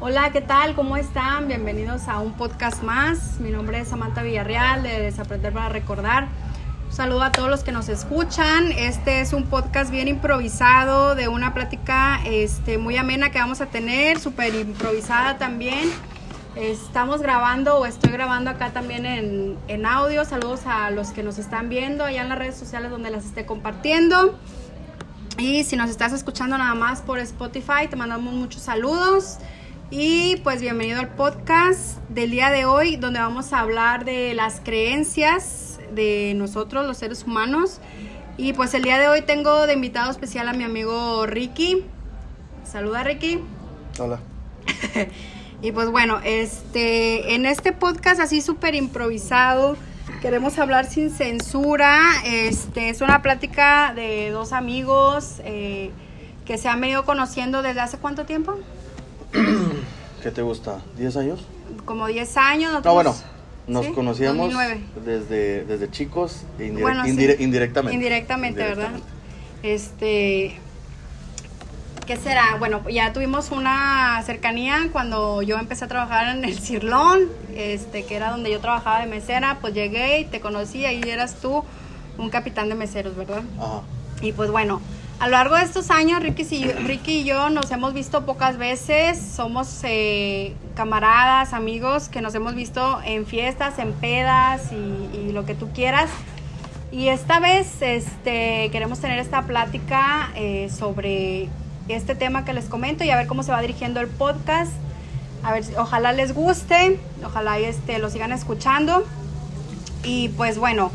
Hola, ¿qué tal? ¿Cómo están? Bienvenidos a un podcast más. Mi nombre es Samantha Villarreal de Desaprender para Recordar. Un saludo a todos los que nos escuchan. Este es un podcast bien improvisado de una plática este, muy amena que vamos a tener, súper improvisada también. Estamos grabando o estoy grabando acá también en, en audio. Saludos a los que nos están viendo allá en las redes sociales donde las esté compartiendo. Y si nos estás escuchando nada más por Spotify, te mandamos muchos saludos. Y pues bienvenido al podcast del día de hoy, donde vamos a hablar de las creencias de nosotros, los seres humanos. Y pues el día de hoy tengo de invitado especial a mi amigo Ricky. Saluda Ricky. Hola. y pues bueno, este, en este podcast así súper improvisado, queremos hablar sin censura. Este, es una plática de dos amigos eh, que se han venido conociendo desde hace cuánto tiempo? ¿Qué te gusta? ¿10 años? Como 10 años. No, bueno, nos conocíamos desde, desde chicos indirectamente. Indirectamente, ¿verdad? Este, ¿qué será? Bueno, ya tuvimos una cercanía cuando yo empecé a trabajar en el Cirlón, este, que era donde yo trabajaba de mesera, pues llegué y te conocí, ahí eras tú un capitán de meseros, ¿verdad? Ajá. Y pues bueno, a lo largo de estos años, Ricky y, Ricky y yo nos hemos visto pocas veces, somos eh, camaradas, amigos que nos hemos visto en fiestas, en pedas y, lo que tú quieras. Y esta vez este, queremos tener esta plática eh, sobre este tema que les comento y a ver cómo se va dirigiendo el podcast. A ver, ojalá les guste, ojalá este, lo sigan escuchando. Y pues bueno,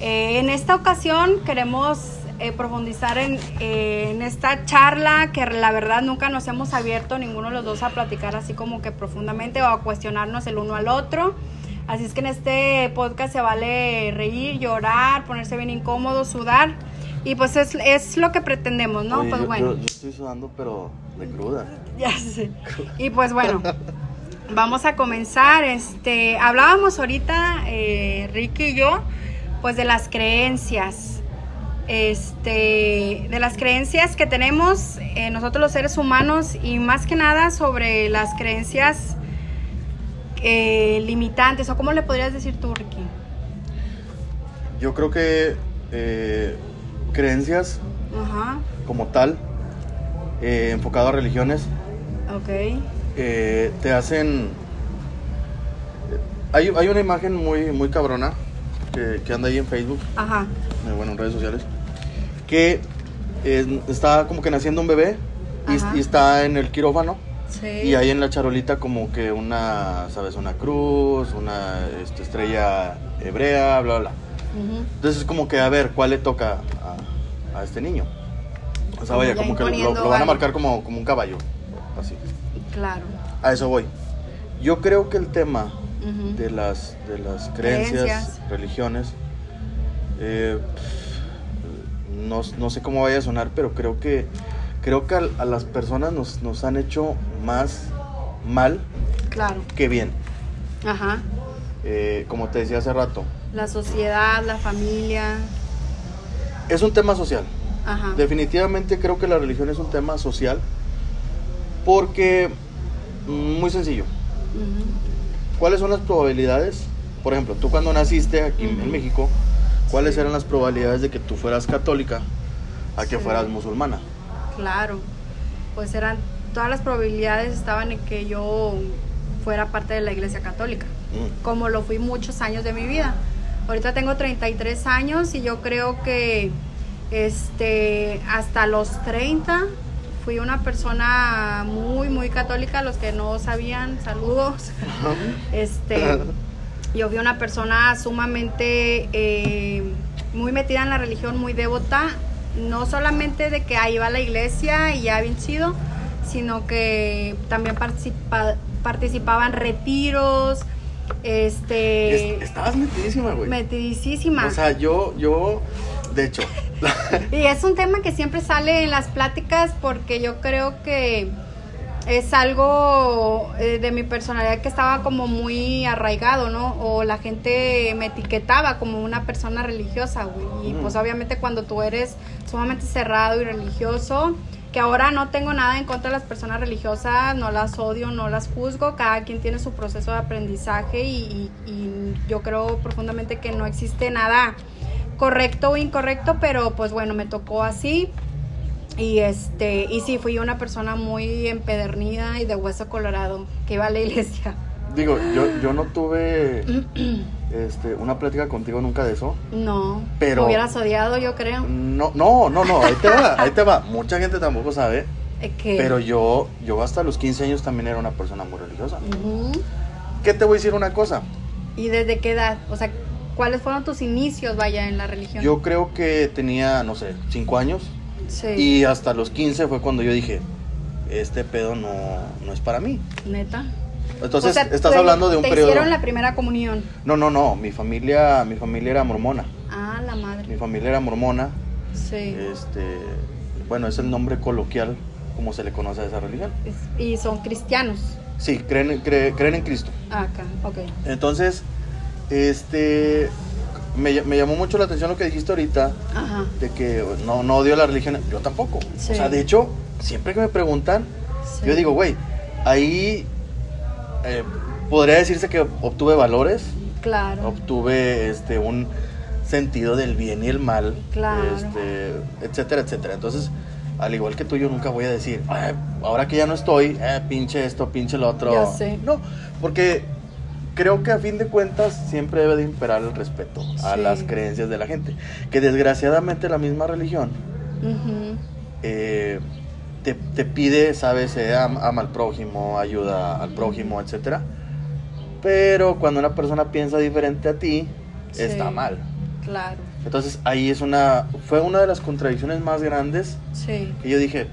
eh, en esta ocasión queremos eh, profundizar en, eh, en, esta charla que la verdad nunca nos hemos abierto ninguno de los dos a platicar así como que profundamente o a cuestionarnos el uno al otro. Así es que en este podcast se vale reír, llorar, ponerse bien incómodo, sudar. Y pues es, es lo que pretendemos, ¿no? pues yo, bueno. Yo, estoy sudando, pero de cruda. Ya sé. Y pues bueno, vamos a comenzar. Este, hablábamos ahorita, eh, Ricky y yo, pues de las creencias este, de las creencias que tenemos eh, nosotros los seres humanos y más que nada sobre las creencias eh, limitantes o cómo le podrías decir tú, Ricky. Yo creo que eh, creencias como tal, enfocado a religiones, te hacen... Hay, hay, una imagen muy, muy cabrona que, que anda ahí en Facebook, Ajá. bueno, en redes sociales, que está como que naciendo un bebé y, está en el quirófano. Y hay en la charolita como que una, ¿sabes? Una cruz, una este, estrella hebrea, bla, bla. Entonces es como que a ver cuál le toca a, este niño. O sea, vaya, como que lo, van a marcar como, como un caballo. Así. Claro. A eso voy. Yo creo que el tema de, las, de las creencias, religiones, eh, no, sé cómo vaya a sonar, pero creo que, creo que a, las personas nos, nos, han hecho más mal claro. que bien. Ajá. Eh, como te decía hace rato. La sociedad, la familia. Es un tema social. Ajá. Definitivamente creo que la religión es un tema social porque, mm, muy sencillo, ¿cuáles son las probabilidades? Por ejemplo, tú cuando naciste aquí en México, ¿cuáles eran las probabilidades de que tú fueras católica a que fueras musulmana? Claro, pues eran, todas las probabilidades estaban en que yo fuera parte de la iglesia católica, mm. como lo fui muchos años de mi vida. Ahorita tengo 33 años y yo creo que este, hasta los 30 fui una persona muy, muy católica. Los que no sabían, saludos. este, yo fui una persona sumamente eh, muy metida en la religión, muy devota, no solamente de que ahí va a la iglesia y ya bien chido, sino que también participaba en retiros, este... estabas metidísima, güey. Metidísima. O sea, yo, yo, de hecho... y es un tema que siempre sale en las pláticas porque yo creo que es algo eh, de mi personalidad que estaba como muy arraigado, ¿no? O la gente me etiquetaba como una persona religiosa, güey. Y pues obviamente cuando tú eres sumamente cerrado y religioso, que ahora no tengo nada en contra de las personas religiosas, no las odio, no las juzgo, cada quien tiene su proceso de aprendizaje y, yo creo profundamente que no existe nada correcto o incorrecto, pero pues bueno, me tocó así. Y este, y sí, fui una persona muy empedernida y de hueso colorado, que iba a la iglesia. Digo, yo, yo no tuve este, una plática contigo nunca de eso. No. Pero. Me hubieras odiado, yo creo. No, no, no, no, ahí te va, ahí te va. Mucha gente tampoco sabe. ¿Qué? Pero yo, yo hasta los 15 años también era una persona muy religiosa. ¿Qué te voy a decir una cosa? ¿Y desde qué edad? O sea, ¿cuáles fueron tus inicios, vaya, en la religión? Yo creo que tenía, no sé, 5 años. Sí. Y hasta los 15 fue cuando yo dije, este pedo no, no es para mí. Neta. Entonces, estás hablando de un te periodo. hicieron la primera comunión? No, no, no. Mi familia, mi familia era mormona. Ah, la madre. Mi familia era mormona. Sí. Este, bueno, es el nombre coloquial como se le conoce a esa religión. ¿Y son cristianos? Sí, creen, creen en Cristo. Ah, acá, ok. Entonces, este, me, llamó mucho la atención lo que dijiste ahorita, Ajá. de que no, no odio la religión. Yo tampoco. O sea, de hecho, siempre que me preguntan, yo digo, güey, ahí eh, podría decirse que obtuve valores. Claro. Obtuve este un sentido del bien y el mal. Claro. Este, etcétera, etcétera. Entonces, al igual que tú, yo nunca voy a decir, ahora que ya no estoy, eh, pinche esto, pinche lo otro. Ya sé. No, porque creo que a fin de cuentas siempre debe de imperar el respeto a las creencias de la gente. Que desgraciadamente la misma religión te, pide, sabes, eh, ama, al prójimo, ayuda al prójimo, etcétera. Pero cuando una persona piensa diferente a ti, está mal. Claro. Entonces ahí es una, fue una de las contradicciones más grandes sí. que yo dije,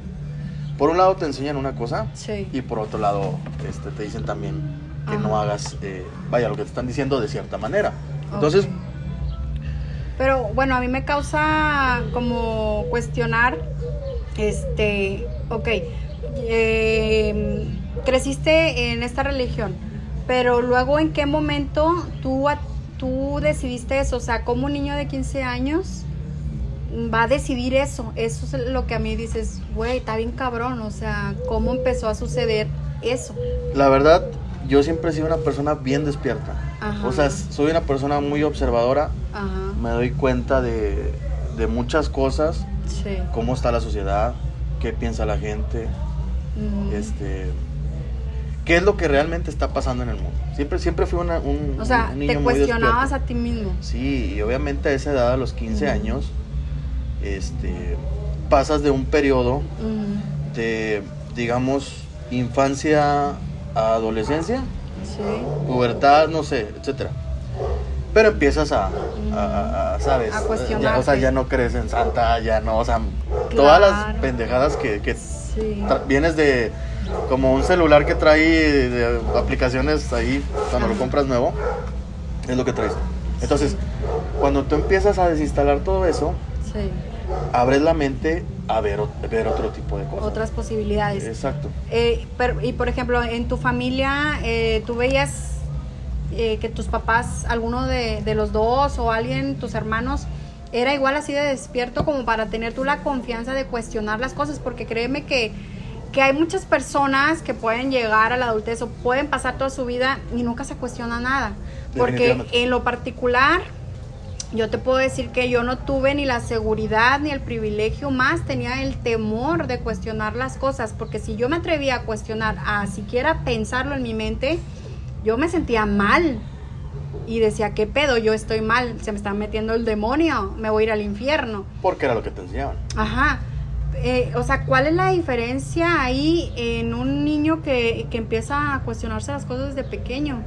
por un lado te enseñan una cosa y por otro lado este, te dicen también que no hagas, eh, vaya, lo que te están diciendo de cierta manera. Entonces... Pero bueno, a mí me causa como cuestionar, este, ok, em, creciste en esta religión, pero luego en qué momento tú, tú decidiste eso, o sea, como un niño de 15 años va a decidir eso, eso es lo que a mí dices, güey, está bien cabrón, o sea, ¿cómo empezó a suceder eso? La verdad, yo siempre he sido una persona bien despierta. O sea, soy una persona muy observadora. Me doy cuenta de, de muchas cosas. Sí. Cómo está la sociedad, qué piensa la gente, este, qué es lo que realmente está pasando en el mundo. Siempre, siempre fui una, un, o sea, te cuestionabas a ti mismo. Sí, y obviamente a esa edad, a los 15 años, este, pasas de un periodo de, digamos, infancia a adolescencia, pubertad, no sé, etcétera. Pero empiezas a, ¿sabes? A o sea, ya no crees en Santa, ya no, o sea, todas las pendejadas que, que vienes de como un celular que trae de aplicaciones ahí cuando lo compras nuevo, es lo que traes. Entonces, cuando tú empiezas a desinstalar todo eso, abres la mente a ver, ver otro tipo de cosas. Otras posibilidades. Exacto. Eh, y por ejemplo, en tu familia, eh, tú veías eh, que tus papás, alguno de, los dos o alguien, tus hermanos, era igual así de despierto como para tener tú la confianza de cuestionar las cosas, porque créeme que, que hay muchas personas que pueden llegar a la adultez o pueden pasar toda su vida y nunca se cuestiona nada. Porque en lo particular, yo te puedo decir que yo no tuve ni la seguridad ni el privilegio, más tenía el temor de cuestionar las cosas, porque si yo me atrevía a cuestionar, a siquiera pensarlo en mi mente, yo me sentía mal y decía, ¿qué pedo? Yo estoy mal, se me está metiendo el demonio, me voy a ir al infierno. Porque era lo que te enseñaban. Ajá. Eh, o sea, ¿cuál es la diferencia ahí en un niño que, empieza a cuestionarse las cosas desde pequeño?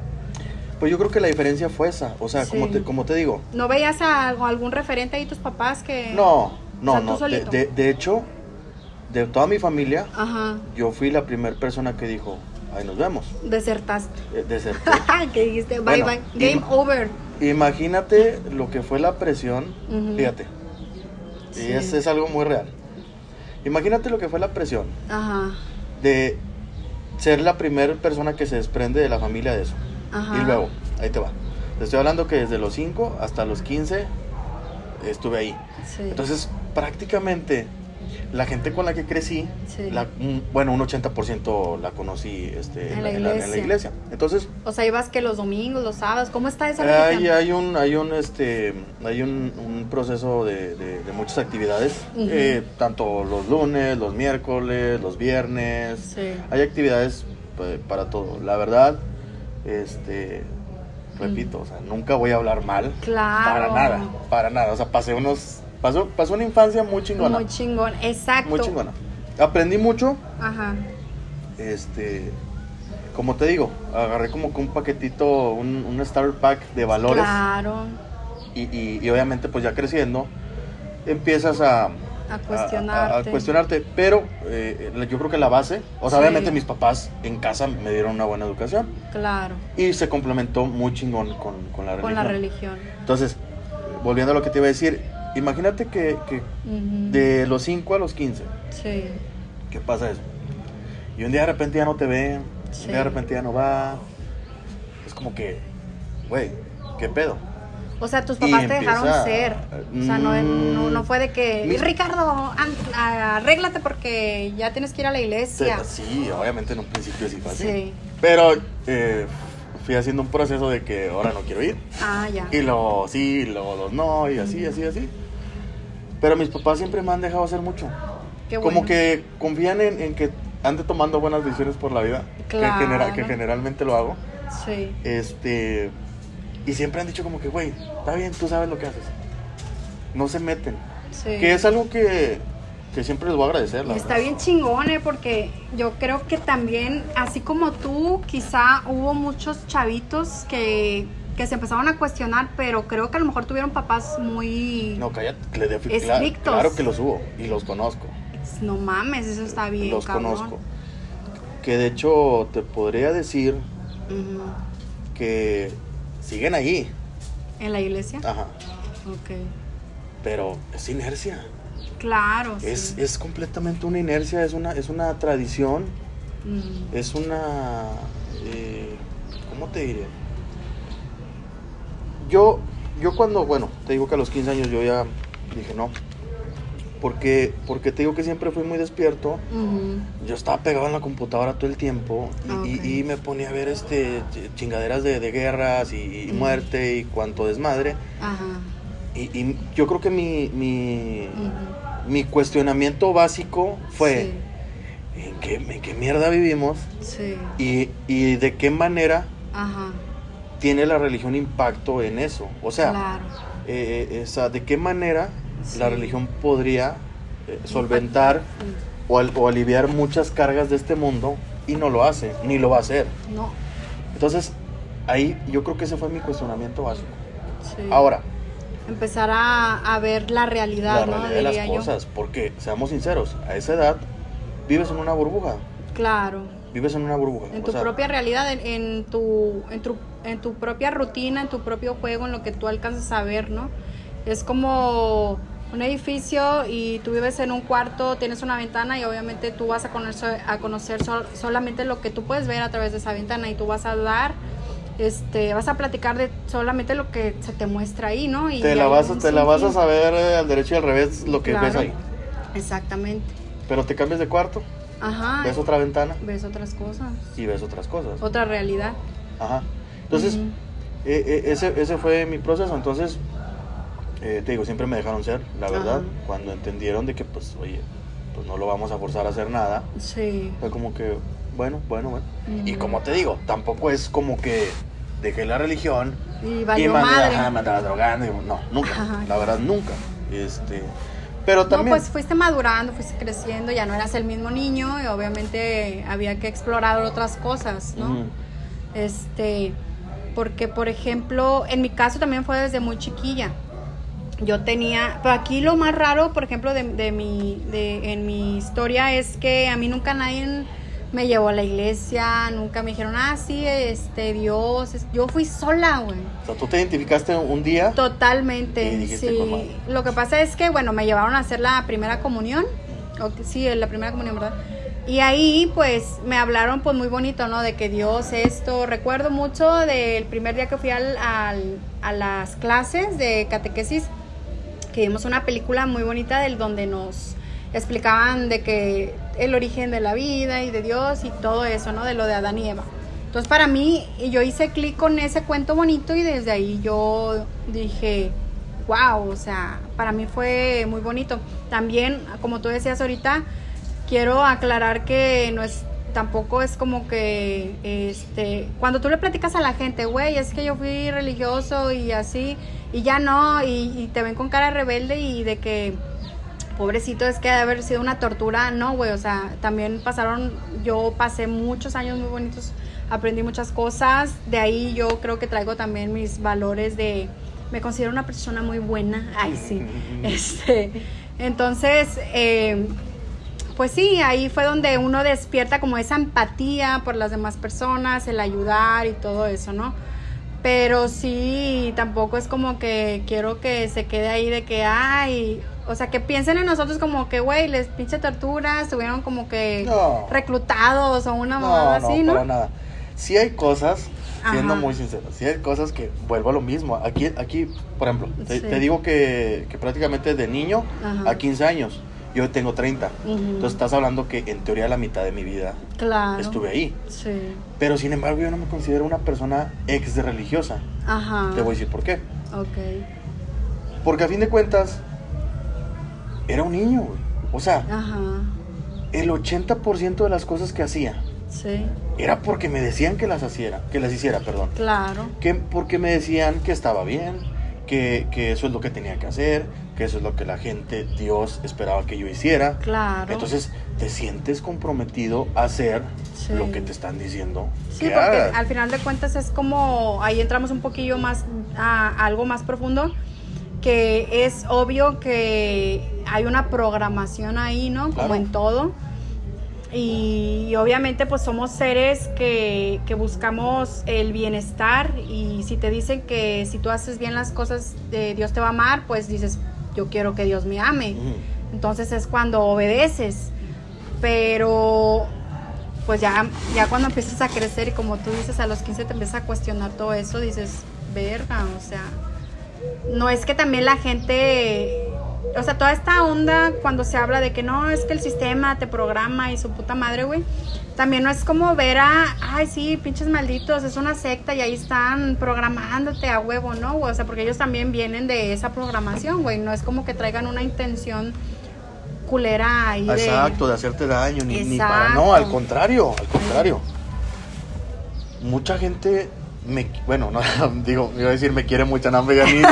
Pues yo creo que la diferencia fue esa, o sea, como, te, como te digo. ¿No veías a algún referente ahí tus papás que... No, no, no. De, de, hecho, de toda mi familia, yo fui la primera persona que dijo, ahí nos vemos. Desertaste. Eh, deserté. que dijiste, bye bye, game over. Imagínate lo que fue la presión, fíjate. Y es, es, algo muy real. Imagínate lo que fue la presión Ajá. de ser la primera persona que se desprende de la familia de eso. Ajá. Y luego, ahí te va. Te estoy hablando que desde los 5 hasta los 15 estuve ahí. Sí. Entonces, prácticamente la gente con la que crecí, bueno, un 80% la conocí este, en, la iglesia. Entonces, o sea, ibas que los domingos, los sábados, ¿cómo está esa hay, hay un hay un este hay un, proceso de, muchas actividades, eh, tanto los lunes, los miércoles, los viernes. Hay actividades pues, para todo. La verdad, este repito, o sea, nunca voy a hablar mal. Claro. Para nada, para nada. O sea, pasé unos Pasó, pasó una infancia muy chingona. Muy chingón, exacto. Muy chingona. Aprendí mucho. Ajá. Este, como te digo, agarré como que un paquetito, un, un starter pack de valores. Claro. Y, y, obviamente pues ya creciendo, empiezas a, a cuestionarte. A, cuestionarte. Pero eh, yo creo que la base, o sea, obviamente mis papás en casa me dieron una buena educación. Claro. Y se complementó muy chingón con, con la religión. Con la religión. Entonces, volviendo a lo que te iba a decir, Imagínate que, de los 5 a los 15. Sí. ¿Qué pasa eso? Y un día de repente ya no te ven, un día de repente ya no va. Es como que, güey, ¿qué pedo? O sea, tus papás te dejaron ser. O sea, no, no, fue de que, Ricardo, arréglate porque ya tienes que ir a la iglesia. Sí, obviamente en un principio sí fue así. Sí. Pero eh, fui haciendo un proceso de que ahora no quiero ir. Ah, ya. Y luego sí, y luego los no, y así, así, así. Pero mis papás siempre me han dejado hacer mucho. Qué bueno. Como que confían en, que ande tomando buenas decisiones por la vida. Claro. Que, generalmente lo hago. Sí. Este. Y siempre han dicho como que, güey, está bien, tú sabes lo que haces. No se meten. Sí. Que es algo que que siempre les voy a agradecer. La está bien chingón, ¿eh? porque yo creo que también, así como tú, quizá hubo muchos chavitos que, que se empezaron a cuestionar, pero creo que a lo mejor tuvieron papás muy no, cállate, estrictos. Claro, que los hubo y los conozco. No mames, eso está bien. Los conozco. Que de hecho te podría decir que siguen ahí. ¿En la iglesia? Ajá. Ok. Pero es inercia. Claro. Es, es completamente una inercia, es una, es una tradición, es una... Eh, ¿Cómo te diré? Yo, yo cuando, bueno, te digo que a los 15 años yo ya dije no. Porque, porque te digo que siempre fui muy despierto. Yo estaba pegado en la computadora todo el tiempo y, me ponía a ver este chingaderas de, guerras y, muerte y cuanto desmadre. Y, yo creo que mi, mi, mi cuestionamiento básico fue, ¿en, qué, ¿en, qué, mierda vivimos? Sí. Y, de qué manera tiene la religión impacto en eso. O sea, eh, eh, de qué manera la religión podría eh, solventar o, o, aliviar muchas cargas de este mundo y no lo hace, ni lo va a hacer. No. Entonces, ahí yo creo que ese fue mi cuestionamiento básico. Sí. Ahora, empezar a, ver la realidad, la realidad de las cosas, porque seamos sinceros, a esa edad vives en una burbuja. Claro. Vives en una burbuja. En tu propia realidad, en, tu, en, tu, en tu propia rutina, en tu propio juego, en lo que tú alcanzas a ver, ¿no? Es como un edificio y tú vives en un cuarto, tienes una ventana y obviamente tú vas a conocer, a conocer solamente lo que tú puedes ver a través de esa ventana y tú vas a dar este, vas a platicar de solamente lo que se te muestra ahí, ¿no? Y te la vas, te la vas a saber eh, al derecho y al revés lo que ves ahí. Exactamente. Pero te cambias de cuarto. Ajá. Ves otra ventana. Ves otras cosas. Y ves otras cosas. Otra realidad. Ajá. Entonces, eh, eh, ese, ese fue mi proceso. Entonces, te digo, siempre me dejaron ser, la verdad. Cuando entendieron de que, pues, oye, pues no lo vamos a forzar a hacer nada. Sí. Fue como que, bueno, bueno, bueno. Y como te digo, tampoco es como que dejé la religión y, y me, andaba drogando. no, nunca. La verdad, nunca. Este, pero también. No, pues fuiste madurando, fuiste creciendo, ya no eras el mismo niño y obviamente había que explorar otras cosas, ¿no? Este, porque por ejemplo, en mi caso también fue desde muy chiquilla. Yo tenía, pero aquí lo más raro, por ejemplo, de, de mi, de, en mi historia es que a mí nunca nadie me llevó a la iglesia, nunca me dijeron, ah, sí, este, Dios, yo fui sola, güey. O sea, ¿tú te identificaste un día? Totalmente, sí. Lo que pasa es que, bueno, me llevaron a hacer la primera comunión, o, sí, la primera comunión, ¿verdad? Y ahí, pues, me hablaron, pues, muy bonito, ¿no? De que Dios esto, recuerdo mucho del primer día que fui al, al, a las clases de catequesis, que vimos una película muy bonita del donde nos explicaban de que el origen de la vida y de Dios y todo eso, ¿no? De lo de Adán y Eva. Entonces para mí, yo hice clic con ese cuento bonito y desde ahí yo dije, wow, o sea, para mí fue muy bonito. También, como tú decías ahorita, quiero aclarar que no es tampoco es como que este cuando tú le platicas a la gente, güey, es que yo fui religioso y así y ya no y, y te ven con cara rebelde y de que pobrecito, es que debe haber sido una tortura, no, güey, o sea, también pasaron, yo pasé muchos años muy bonitos, aprendí muchas cosas, de ahí yo creo que traigo también mis valores de, me considero una persona muy buena, ay sí, este, entonces, eh, pues sí, ahí fue donde uno despierta como esa empatía por las demás personas, el ayudar y todo eso, ¿no? Pero sí, tampoco es como que quiero que se quede ahí de que, ay, o sea, que piensen en nosotros como que, güey, les pinche tortura, estuvieron como que reclutados o una mamada así, ¿no? No, nada. Sí hay cosas, siendo muy sincero, sí hay cosas que vuelvo a lo mismo. Aquí, aquí por ejemplo, te, digo que, que, prácticamente de niño a 15 años yo tengo 30. Entonces estás hablando que en teoría la mitad de mi vida estuve ahí. Sí. Pero sin embargo yo no me considero una persona ex religiosa. Ajá. Te voy a decir por qué. Ok. Porque a fin de cuentas era un niño, güey. O sea, Ajá. el 80% de las cosas que hacía Sí. Era porque me decían que las hiciera, que las hiciera, perdón. Claro. Que porque me decían que estaba bien, que, que, eso es lo que tenía que hacer, que eso es lo que la gente, Dios esperaba que yo hiciera. Claro. Entonces te sientes comprometido a hacer lo que te están diciendo. Sí, porque al final de cuentas es como, ahí entramos un poquillo más a algo más profundo, que es obvio que hay una programación ahí, ¿no? Como en todo. Y, obviamente pues somos seres que, que, buscamos el bienestar y si te dicen que si tú haces bien las cosas eh, Dios te va a amar, pues dices yo quiero que Dios me ame. Entonces es cuando obedeces. Pero pues ya, ya cuando empiezas a crecer y como tú dices, a los 15 te empiezas a cuestionar todo eso, dices, verga, o sea, no es que también la gente, o sea, toda esta onda cuando se habla de que no, es que el sistema te programa y su puta madre, güey, también no es como ver a, ay, sí, pinches malditos, es una secta y ahí están programándote a huevo, ¿no? O sea, porque ellos también vienen de esa programación, güey, no es como que traigan una intención culera ahí. Exacto, de, hacerte daño, ni, ni, para, no, al contrario, al contrario. Mucha gente me, bueno, no, digo, iba a decir me quiere mucho, no, ya ni,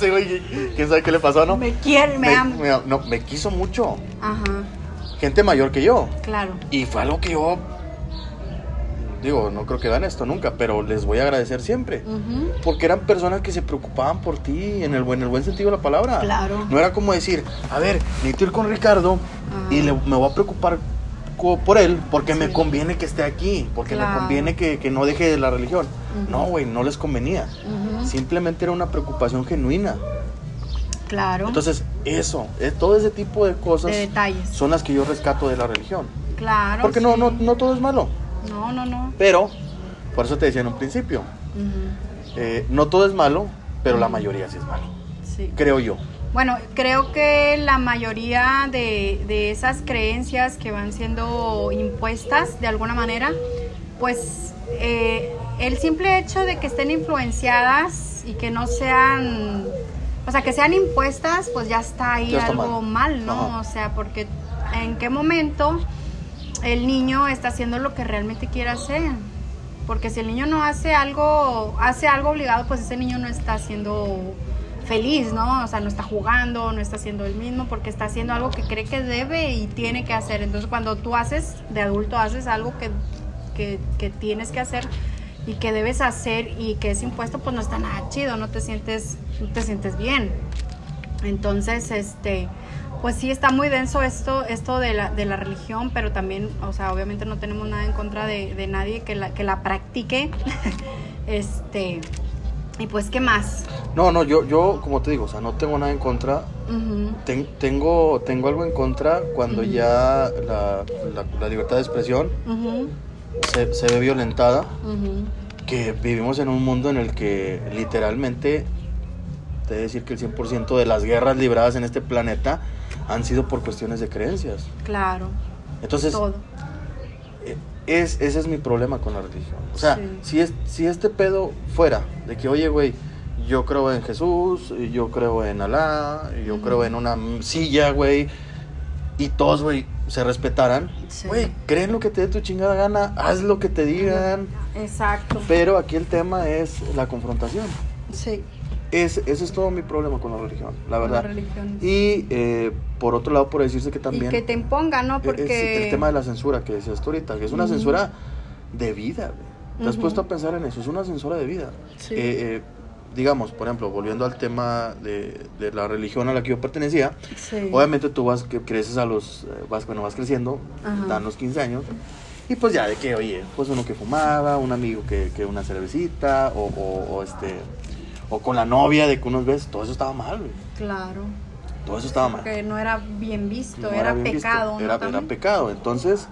sí, güey, quién sabe qué le pasó, ¿no? Me quiere, me, ama. no, me quiso mucho. Ajá gente mayor que yo. Claro. Y fue algo que yo, digo, no creo que vean esto nunca, pero les voy a agradecer siempre. Porque eran personas que se preocupaban por ti en el, buen, el buen sentido de la palabra. Claro. No era como decir, a ver, necesito ir con Ricardo y le, me voy a preocupar por él porque me conviene que esté aquí, porque me conviene que, que, no deje de la religión. No, güey, no les convenía. Simplemente era una preocupación genuina. Claro. Entonces, eso, eh, todo ese tipo de cosas detalles. son las que yo rescato de la religión. Claro. Porque no, no, no todo es malo. No, no, no. Pero, por eso te decía en un principio, eh, no todo es malo, pero la mayoría sí es malo. Sí. Creo yo. Bueno, creo que la mayoría de, de, esas creencias que van siendo impuestas de alguna manera, pues eh, el simple hecho de que estén influenciadas y que no sean o sea, que sean impuestas, pues ya está ahí algo mal, ¿no? O sea, porque en qué momento el niño está haciendo lo que realmente quiere hacer. Porque si el niño no hace algo, hace algo obligado, pues ese niño no está siendo feliz, ¿no? O sea, no está jugando, no está haciendo el mismo, porque está haciendo algo que cree que debe y tiene que hacer. Entonces, cuando tú haces, de adulto, haces algo que, que, tienes que hacer, y que debes hacer y que es impuesto, pues no está nada chido, no te sientes, te sientes bien. Entonces, este, pues sí está muy denso esto, esto de la, de la religión, pero también, o sea, obviamente no tenemos nada en contra de, nadie que la, que la practique. este, y pues, ¿qué más? No, no, yo, yo, como te digo, o sea, no tengo nada en contra. tengo, tengo algo en contra cuando ya la, la, libertad de expresión se, se ve violentada, que vivimos en un mundo en el que literalmente, te decir que el 100% de las guerras libradas en este planeta han sido por cuestiones de creencias. Claro. Entonces, Todo. Es, ese es mi problema con la religión. O sea, si, es, si este pedo fuera de que, oye, güey, yo creo en Jesús, yo creo en Alá, yo creo en una silla, güey, y todos, güey, se respetaran, güey, creen lo que te dé tu chingada gana, haz lo que te digan. Exacto. Pero aquí el tema es la confrontación. Sí. Es, ese es todo mi problema con la religión, la verdad. La religión. Y eh, por otro lado, por decirse que también... Y que te imponga, ¿no? Porque... el tema de la censura que decías tú ahorita, que es una censura de vida, güey. ¿Te has puesto a pensar en eso? Es una censura de vida. Sí. Eh, eh, digamos, por ejemplo, volviendo al tema de, de, la religión a la que yo pertenecía, obviamente tú vas, que creces a los, vas, bueno, vas creciendo, dan los 15 años, y pues ya de que, oye, pues uno que fumaba, un amigo que, que una cervecita, o, o, este, o con la novia de que unos ves, todo eso estaba mal, güey. Claro. Todo eso estaba mal. Que no era bien visto, era, pecado. Era, era, pecado. Entonces,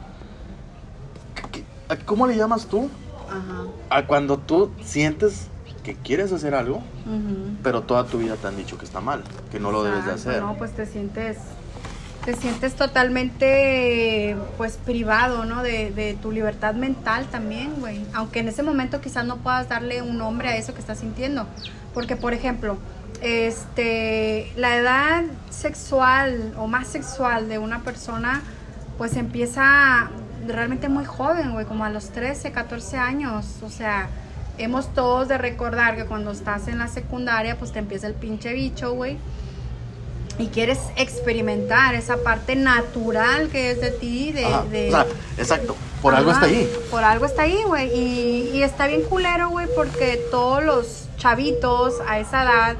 ¿cómo le llamas tú? Ajá. A cuando tú sientes que quieres hacer algo, pero toda tu vida te han dicho que está mal, que no lo debes de hacer. No, pues te sientes te sientes totalmente pues privado, ¿no? De, de tu libertad mental también, güey. Aunque en ese momento quizás no puedas darle un nombre a eso que estás sintiendo. Porque, por ejemplo, este, la edad sexual o más sexual de una persona, pues empieza realmente muy joven, güey, como a los 13, 14 años. O sea, hemos todos de recordar que cuando estás en la secundaria, pues te empieza el pinche bicho, güey y quieres experimentar esa parte natural que es de ti, de... exacto, por algo está ahí. Por algo está ahí, güey. Y, y, está bien culero, güey, porque todos los chavitos a esa edad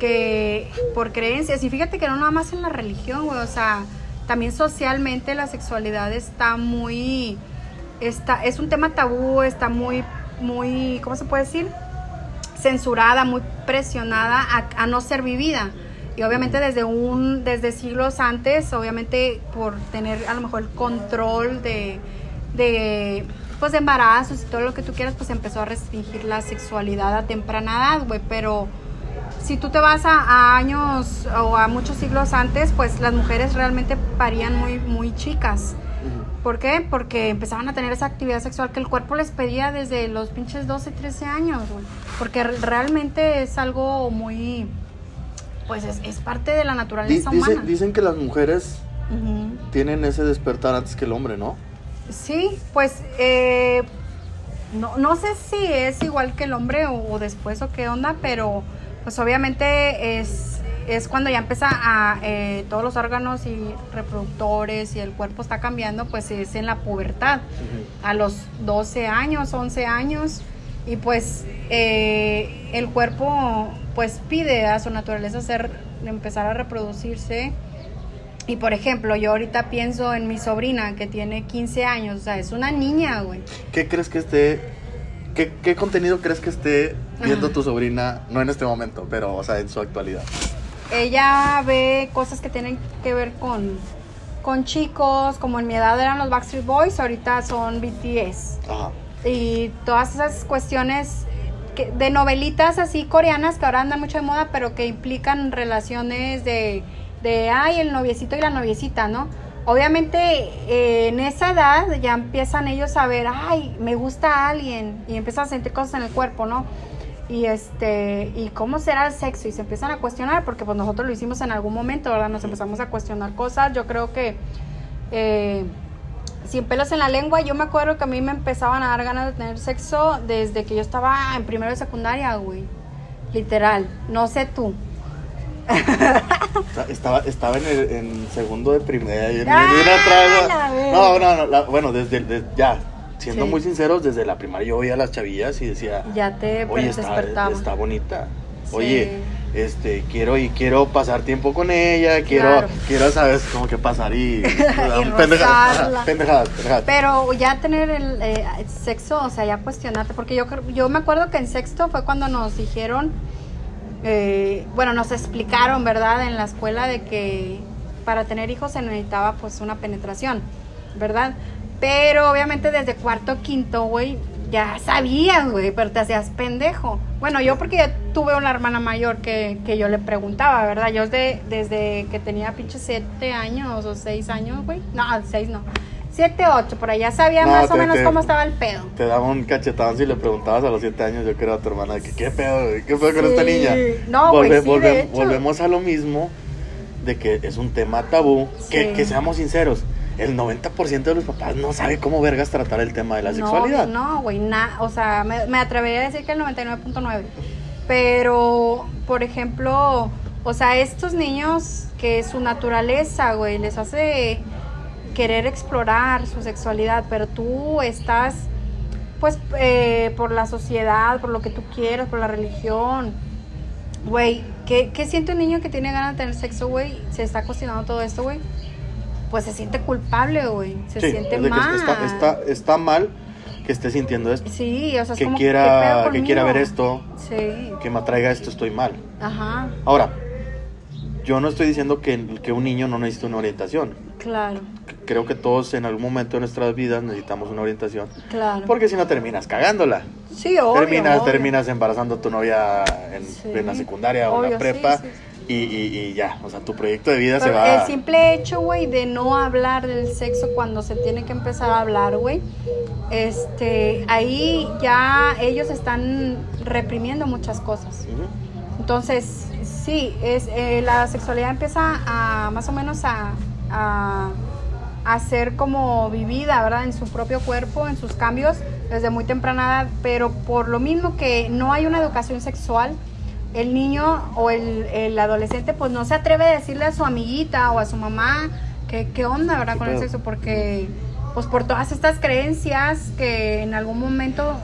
que por creencias, y fíjate que no nada más en la religión, o sea, también socialmente la sexualidad está muy... Está, es un tema tabú, está muy, muy, ¿cómo se puede decir? Censurada, muy presionada a, no ser vivida y obviamente desde un desde siglos antes obviamente por tener a lo mejor el control de pues de embarazos y todo lo que tú quieras pues empezó a restringir la sexualidad a temprana edad güey pero si tú te vas a, años o a muchos siglos antes pues las mujeres realmente parían muy muy chicas ¿Por qué? Porque empezaban a tener esa actividad sexual que el cuerpo les pedía desde los pinches 12, 13 años, güey. Porque realmente es algo muy, pues es, parte de la naturaleza humana. Dicen que las mujeres tienen ese despertar antes que el hombre, ¿no? Sí, pues eh, no, no sé si es igual que el hombre o, después o qué onda, pero pues obviamente es, es cuando ya empieza a eh, todos los órganos y reproductores y el cuerpo está cambiando, pues es en la pubertad, a los 12 años, 11 años, y pues eh, el cuerpo pues pide a su naturaleza ser, empezar a reproducirse. Y por ejemplo, yo ahorita pienso en mi sobrina que tiene 15 años, o sea, es una niña, güey. ¿Qué crees que esté, qué, qué contenido crees que esté viendo tu sobrina, no en este momento, pero, o sea, en su actualidad? Ella ve cosas que tienen que ver con, con chicos, como en mi edad eran los Backstreet Boys, ahorita son BTS. Ajá. Y todas esas cuestiones de novelitas así coreanas que ahora andan mucho de moda, pero que implican relaciones de, de ay, el noviecito y la noviecita, ¿no? Obviamente eh, en esa edad ya empiezan ellos a ver, ay, me gusta a alguien y empiezan a sentir cosas en el cuerpo, ¿no? Y este, y cómo será el sexo y se empiezan a cuestionar porque pues nosotros lo hicimos en algún momento, ¿verdad? Nos empezamos a cuestionar cosas. Yo creo que eh, sin pelos en la lengua, yo me acuerdo que a mí me empezaban a dar ganas de tener sexo desde que yo estaba en primero de secundaria, güey. Literal, no sé tú. Estaba, estaba en, el, en segundo de primaria. Ah, no, no, no, bueno, desde, ya, siendo muy sinceros, desde la primaria yo veía a las chavillas y decía, ya te oye, está, está bonita. Oye, este, quiero y quiero pasar tiempo con ella, quiero, quiero, sabes, como que pasar y, pendejadas, pendejadas, Pero ya tener el eh, sexo, o sea, ya cuestionarte, porque yo, yo me acuerdo que en sexto fue cuando nos dijeron, eh, bueno, nos explicaron, ¿verdad? En la escuela de que para tener hijos se necesitaba pues una penetración, ¿verdad? Pero obviamente desde cuarto, quinto, güey, ya sabías, güey, pero te hacías pendejo. Bueno, yo porque tuve una hermana mayor que, que yo le preguntaba, ¿verdad? Yo desde, desde que tenía pinche siete años o seis años, güey. No, seis no. Siete, ocho, por allá sabía más o menos cómo estaba el pedo. Te daba un cachetón si le preguntabas a los siete años, yo creo a tu hermana, que qué pedo, qué pedo con esta niña. No, güey, sí, Volvemos a lo mismo de que es un tema tabú, que, que seamos sinceros el 90% de los papás no sabe cómo vergas tratar el tema de la sexualidad. No, güey, nada, o sea, me, atrevería a decir que el 99.9. Pero, por ejemplo, o sea, estos niños que su naturaleza, güey, les hace querer explorar su sexualidad, pero tú estás, pues, eh, por la sociedad, por lo que tú quieras, por la religión. Güey, ¿qué, ¿qué siente un niño que tiene ganas de tener sexo, güey? Se está cuestionando todo esto, güey pues se siente culpable, güey. Se siente mal. Está, está, mal que esté sintiendo esto. Sí, o sea, es que como, quiera, que quiera ver esto, sí. que me atraiga esto, estoy mal. Ajá. Ahora, yo no estoy diciendo que, que un niño no necesite una orientación. Claro. Creo que todos en algún momento de nuestras vidas necesitamos una orientación. Claro. Porque si no terminas cagándola. Sí, obvio. Terminas, terminas embarazando a tu novia en, la secundaria o en la prepa. Sí, y, y, ya, o sea, tu proyecto de vida se va... El simple hecho, güey, de no hablar del sexo cuando se tiene que empezar a hablar, güey, este, ahí ya ellos están reprimiendo muchas cosas. Entonces, sí, es, eh, la sexualidad empieza a más o menos a, a, a, ser como vivida, ¿verdad? En su propio cuerpo, en sus cambios desde muy temprana edad, pero por lo mismo que no hay una educación sexual, el niño o el, adolescente pues no se atreve a decirle a su amiguita o a su mamá que, qué onda, ¿verdad? Con el sexo, porque pues por todas estas creencias que en algún momento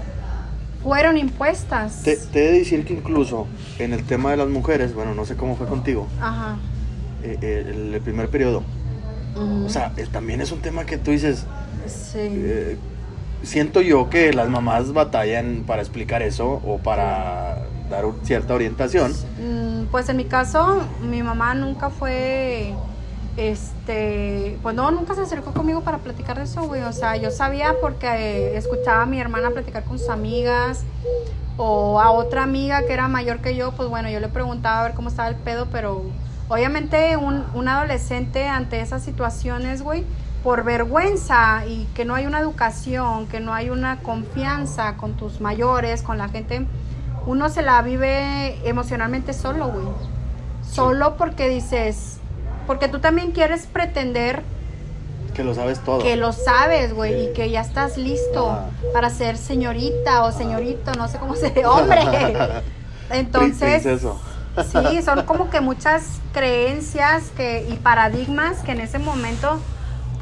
fueron impuestas. Te, te he de decir que incluso en el tema de las mujeres, bueno, no sé cómo fue contigo, Ajá. Eh, eh, el, primer periodo, o sea, también es un tema que tú dices, sí. Eh, siento yo que las mamás batallan para explicar eso o para dar cierta orientación. Mm, pues en mi caso, mi mamá nunca fue, este, pues no, nunca se acercó conmigo para platicar de eso, güey. O sea, yo sabía porque escuchaba a mi hermana platicar con sus amigas o a otra amiga que era mayor que yo, pues bueno, yo le preguntaba a ver cómo estaba el pedo, pero obviamente un, un adolescente ante esas situaciones, güey, por vergüenza y que no hay una educación, que no hay una confianza con tus mayores, con la gente, uno se la vive emocionalmente solo, güey. Solo porque dices, porque tú también quieres pretender que lo sabes todo. Que lo sabes, güey, y que ya estás listo para ser señorita o señorito, no sé cómo se hombre. Entonces, sí, son como que muchas creencias que y paradigmas que en ese momento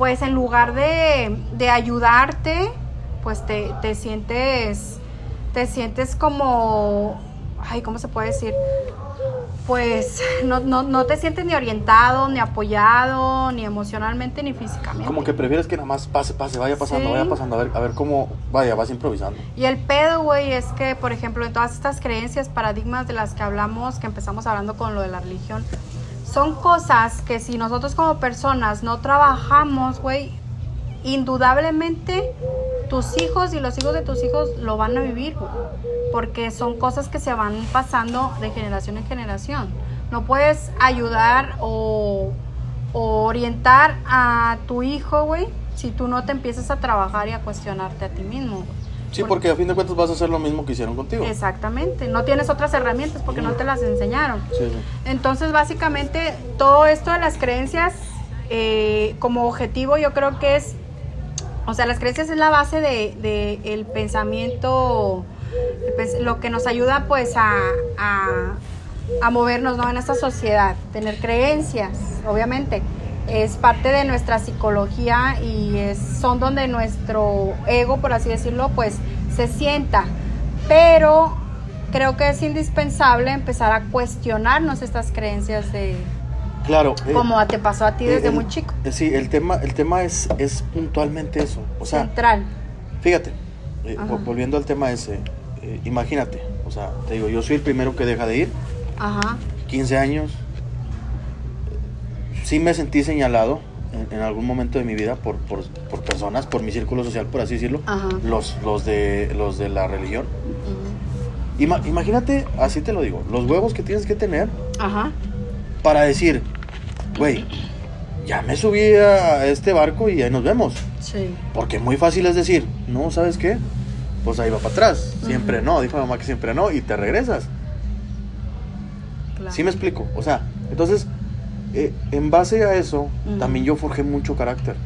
pues en lugar de, de ayudarte, pues te, te, sientes, te sientes como, ay, ¿cómo se puede decir? Pues no, no, no te sientes ni orientado, ni apoyado, ni emocionalmente, ni físicamente. Como que prefieres que nada más pase, pase, vaya pasando, vaya pasando, a ver, a ver cómo, vaya, vas improvisando. Y el pedo, güey, es que, por ejemplo, en todas estas creencias, paradigmas de las que hablamos, que empezamos hablando con lo de la religión, son cosas que si nosotros como personas no trabajamos, güey, indudablemente tus hijos y los hijos de tus hijos lo van a vivir, güey, porque son cosas que se van pasando de generación en generación. No puedes ayudar o, o orientar a tu hijo, güey, si tú no te empiezas a trabajar y a cuestionarte a ti mismo. Sí, porque a fin de cuentas vas a hacer lo mismo que hicieron contigo. Exactamente, no tienes otras herramientas porque no te las enseñaron. Entonces, básicamente, todo esto de las creencias, eh, como objetivo, yo creo que es, o sea, las creencias es la base de, el pensamiento, lo que nos ayuda pues a, a, movernos ¿no? en esta sociedad, tener creencias, obviamente es parte de nuestra psicología y son donde nuestro ego, por así decirlo, pues se sienta. Pero creo que es indispensable empezar a cuestionarnos estas creencias de... Claro. Eh, como te pasó a ti desde eh, muy chico. Eh, sí, el tema, el tema es, es puntualmente eso. O sea, Central. Fíjate, volviendo al tema ese, imagínate, o sea, te digo, yo soy el primero que deja de ir. Ajá. 15 años, sí me sentí señalado en, algún momento de mi vida por, por, por, personas, por mi círculo social, por así decirlo, los, los, de, los de la religión. imagínate, así te lo digo, los huevos que tienes que tener para decir, güey, ya me subí a este barco y ahí nos vemos. Sí. Porque muy fácil es decir, no, ¿sabes qué? Pues ahí va para atrás. Siempre no, dijo mamá que siempre no, y te regresas. Claro. ¿Sí me explico? O sea, entonces, eh, en base a eso, también yo forjé mucho carácter.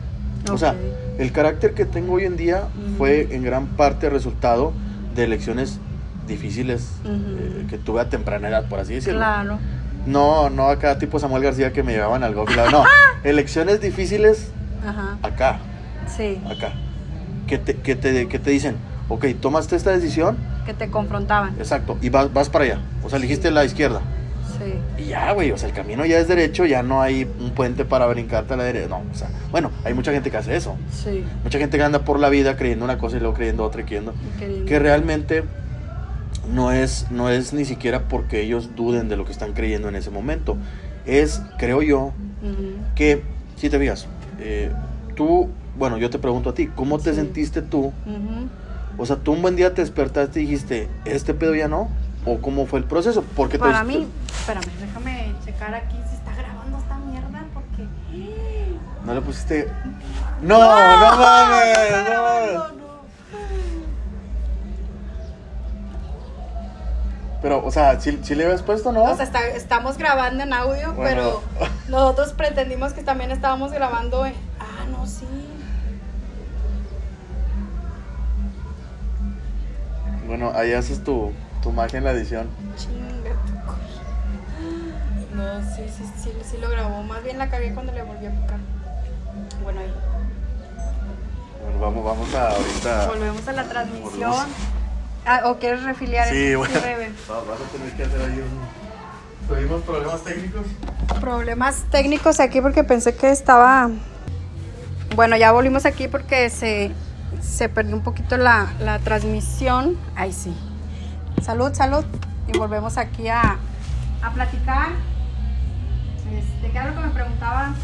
O sea, el carácter que tengo hoy en día fue en gran parte resultado de elecciones difíciles eh, que tuve a temprana edad, por así decirlo. Claro. No, no acá tipo Samuel García que me llevaban al golf. No, elecciones difíciles acá. Sí. Acá. Que te, que, te, que te dicen, ok, tomaste esta decisión. Que te confrontaban. Exacto, y vas, vas para allá. O sea, elegiste la izquierda. Sí. Y ya, güey, o sea, el camino ya es derecho, ya no hay un puente para brincarte a la derecha. No, o sea, bueno, hay mucha gente que hace eso. Sí. Mucha gente que anda por la vida creyendo una cosa y luego creyendo otra y creyendo. Que realmente no es, no es ni siquiera porque ellos duden de lo que están creyendo en ese momento. Es, creo yo, que, si te fijas, eh, tú, bueno, yo te pregunto a ti, ¿cómo te sentiste tú? O sea, tú un buen día te despertaste y dijiste, ¿este pedo ya no? ¿O cómo fue el proceso? Porque Para mí, espérame, déjame checar aquí si está grabando esta mierda porque... No le pusiste... No, no, no mames, no Pero, o sea, ¿sí, le habías puesto, no? O sea, estamos grabando en audio, pero nosotros pretendimos que también estábamos grabando en... Ah, no, sí. Bueno, ahí haces tu, tu magia en la edición. Chinga No, sí, sí, sí, sí lo grabó. Más bien la cagué cuando le volví a picar. Bueno, ahí. Bueno, vamos, vamos a ahorita. Volvemos a la transmisión. Ah, ¿O quieres refiliar? Sí, bueno. Vas a tener que hacer ahí un... ¿Tuvimos problemas técnicos? Problemas técnicos aquí porque pensé que estaba... Bueno, ya volvimos aquí porque se, se perdió un poquito la, la transmisión. Ahí sí. Salud, salud. Y volvemos aquí a, a platicar. Este, ¿Qué era lo que me preguntaban?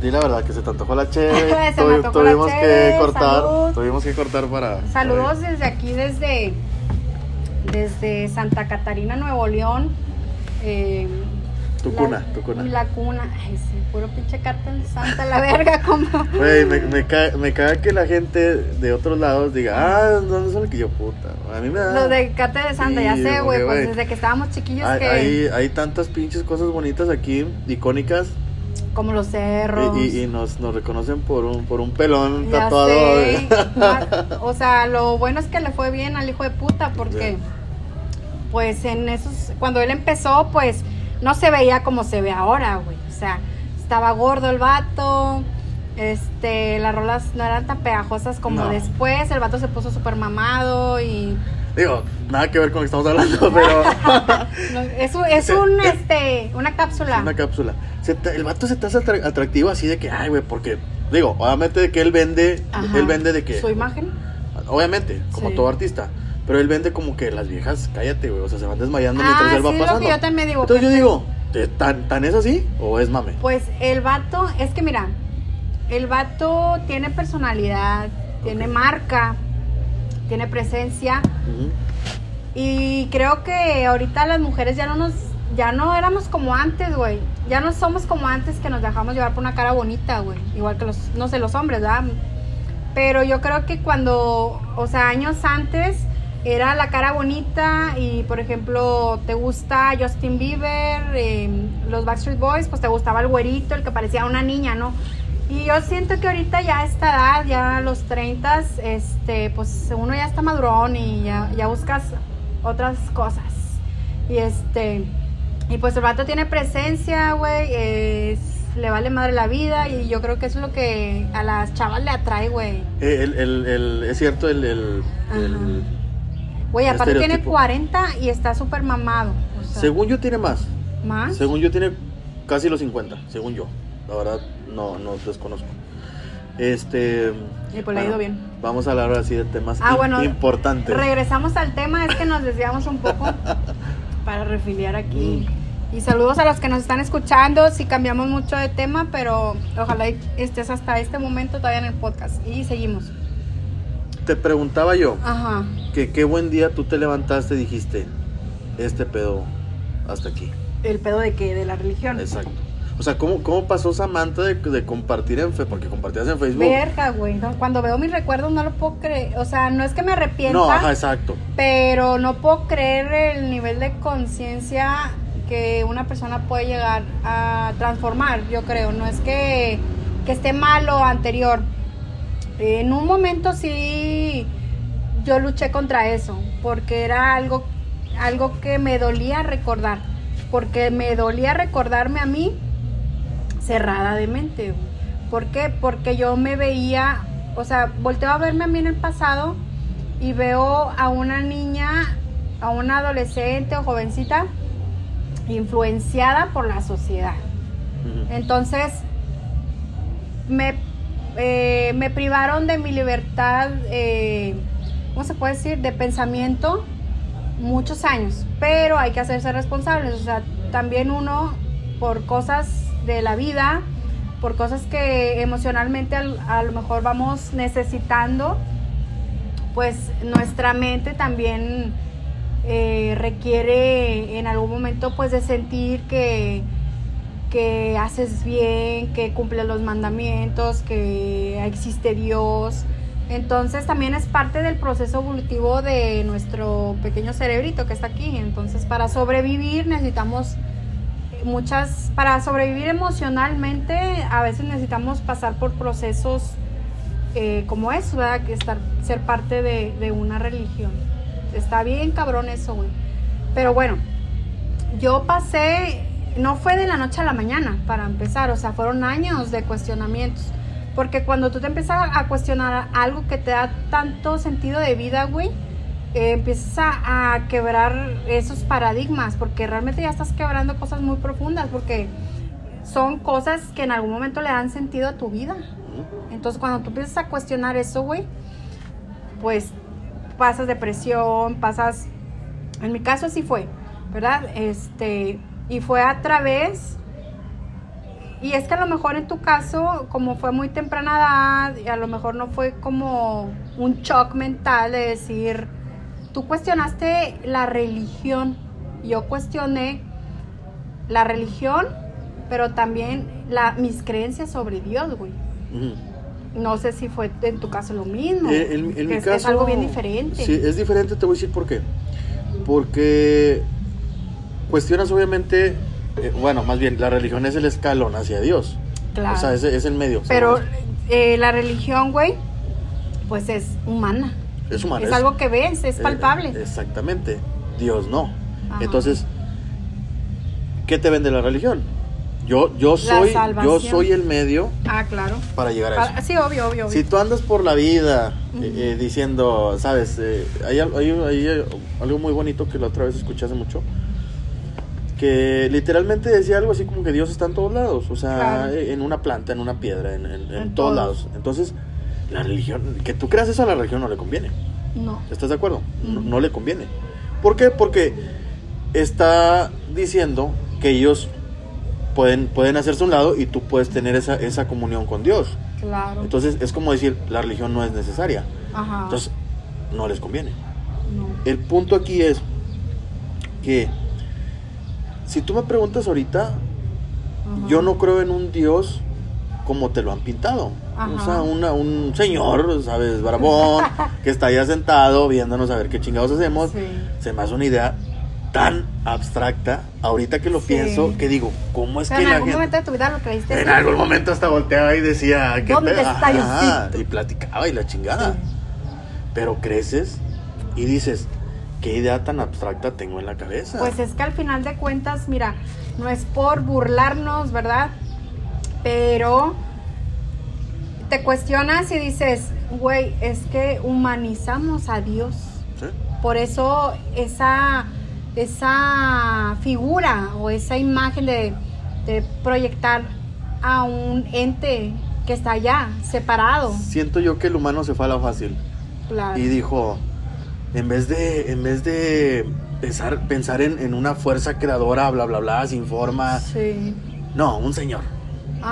Di la verdad que se te antojó la cheve. tuvimos que cortar. Tuvimos que cortar para. Saludos desde aquí, desde, desde Santa Catarina, Nuevo León. Eh, tu cuna, tu cuna. La cuna. Ay, sí, puro pinche cartel de Santa, la verga, como. Güey, me, me, cae, me que la gente de otros lados diga, ah, ¿dónde son que yo puta? A mí me da. Lo de cartel de Santa, ya sé, güey, pues desde que estábamos chiquillos hay, que. Hay, hay tantas pinches cosas bonitas aquí, icónicas como los cerros. Y, nos, nos, reconocen por un, por un pelón tatuado. o sea, lo bueno es que le fue bien al hijo de puta porque, pues en esos, cuando él empezó, pues no se veía como se ve ahora, güey. O sea, estaba gordo el vato. Este, las rolas no eran tan pegajosas como después. El vato se puso súper mamado y Digo, nada que ver con lo que estamos hablando, pero. es, es un, este, una cápsula. Una cápsula. el vato se te hace atractivo así de que, ay, güey, porque. Digo, obviamente de que él vende. Él vende de que. Su imagen. Obviamente, como todo artista. Pero él vende como que las viejas, cállate, güey. O sea, se van desmayando mientras ah, él va pasando. yo también digo. Entonces yo digo, ¿tan, ¿tan es así o es mame? Pues el vato, es que mira, el vato tiene personalidad, tiene marca tiene presencia. Y creo que ahorita las mujeres ya no nos, ya no éramos como antes, güey. Ya no somos como antes que nos dejamos llevar por una cara bonita, güey. Igual que los, no sé, los hombres, ¿verdad? Pero yo creo que cuando, o sea, años antes era la cara bonita y, por ejemplo, te gusta Justin Bieber, em, los Backstreet Boys, pues te gustaba el güerito, el que parecía una niña, ¿no? Y yo siento que ahorita ya a esta edad, ya a los 30, este, pues uno ya está madurón y ya, ya buscas otras cosas. Y este, y pues el vato tiene presencia, güey, le vale madre la vida y yo creo que eso es lo que a las chavas le atrae, güey. Eh, el, el, el, es cierto, el... el, Güey, aparte tiene 40 y está súper mamado. según yo tiene más. ¿Más? Según yo tiene casi los 50, según yo. La verdad, no, no desconozco. Este. Y pues le ha ido bien. Vamos a hablar así de temas ah, bueno, importantes. Regresamos al tema, es que nos desviamos un poco para refiliar aquí. Y saludos a los que nos están escuchando, si cambiamos mucho de tema, pero ojalá estés hasta este momento todavía en el podcast. Y seguimos. Te preguntaba yo, Ajá. que qué buen día tú te levantaste y dijiste, este pedo hasta aquí. ¿El pedo de qué? De la religión. Exacto. O sea, ¿cómo, cómo pasó Samantha de, de compartir en fe? Porque compartías en Facebook. Verga, güey. Cuando veo mis recuerdos no lo puedo creer. O sea, no es que me arrepienta. No, ajá, exacto. Pero no puedo creer el nivel de conciencia que una persona puede llegar a transformar, yo creo. No es que, que esté mal o anterior. En un momento sí yo luché contra eso, porque era algo, algo que me dolía recordar. Porque me dolía recordarme a mí cerrada de mente. ¿Por qué? Porque yo me veía, o sea, volteo a verme a mí en el pasado y veo a una niña, a una adolescente o jovencita influenciada por la sociedad. Entonces, me, eh, me, privaron de mi libertad, eh, ¿cómo se puede decir?, de pensamiento muchos años, pero hay que hacerse responsables, o sea, también uno por cosas de la vida, por cosas que emocionalmente a, lo mejor vamos necesitando, pues nuestra mente también eh, requiere en algún momento pues de sentir que, que haces bien, que cumples los mandamientos, que existe Dios. Entonces también es parte del proceso evolutivo de nuestro pequeño cerebrito que está aquí. Entonces para sobrevivir necesitamos muchas, para sobrevivir emocionalmente, a veces necesitamos pasar por procesos eh, como eso. Que estar, ser parte de, de, una religión. Está bien cabrón eso, güey. Pero bueno, yo pasé, no fue de la noche a la mañana, para empezar, o sea, fueron años de cuestionamientos. Porque cuando tú te empiezas a cuestionar algo que te da tanto sentido de vida, güey, eh, empiezas a, quebrar esos paradigmas, porque realmente ya estás quebrando cosas muy profundas, porque son cosas que en algún momento le dan sentido a tu vida. Entonces cuando tú empiezas a cuestionar eso, güey, pues pasas depresión, pasas, en mi caso así fue, ¿verdad? Este, y fue a través, y es que a lo mejor en tu caso, como fue muy temprana edad, y a lo mejor no fue como un shock mental de decir, tú cuestionaste la religión, yo cuestioné la religión, pero también la, mis creencias sobre Dios, güey. No sé si fue en tu caso lo mismo. Eh, en, mi es, caso, es algo bien diferente. Sí, es diferente, te voy a decir por qué. Porque cuestionas obviamente, eh, bueno, más bien, la religión es el escalón hacia Dios. Claro. O sea, es, es el medio. Pero eh, la religión, güey, pues es humana. Es Es, algo que ves, es eh, palpable. exactamente. Dios no. Entonces, ¿qué te vende la religión? Yo, yo soy, yo soy el medio. Ah, claro. Para llegar a eso. Sí, obvio, obvio, Si tú andas por la vida eh, eh, diciendo, sabes, hay, hay, algo muy bonito que la otra vez escuché hace mucho, que literalmente decía algo así como que Dios está en todos lados, o sea, en una planta, en una piedra, en, todos lados. Entonces, la religión, que tú creas eso a la religión no le conviene. No. ¿Estás de acuerdo? no, le conviene. ¿Por qué? Porque está diciendo que ellos pueden, pueden hacerse un lado y tú puedes tener esa, esa comunión con Dios. Claro. Entonces es como decir, la religión no es necesaria. Ajá. Entonces, no les conviene. No. El punto aquí es que si tú me preguntas ahorita, yo no creo en un Dios como te lo han pintado. O sea, un señor, ¿sabes? Barbón, que está allá sentado viéndonos a ver qué chingados hacemos. Se me hace una idea tan abstracta, ahorita que lo pienso, que digo, ¿cómo es que en algún momento de tu vida lo creíste? En algún momento hasta volteaba y decía, ¿qué ¿Dónde está Y platicaba y la chingada. Pero creces y dices, ¿qué idea tan abstracta tengo en la cabeza? Pues es que al final de cuentas, mira, no es por burlarnos, ¿verdad? Pero te cuestionas y dices, güey, es que humanizamos a Dios. Por eso esa, esa figura o esa imagen de, proyectar a un ente que está allá, separado. Siento yo que el humano se fue a la fácil. Y dijo, en vez de, en vez de pensar, pensar en, una fuerza creadora, bla, bla, bla, sin forma. Sí. No, un señor.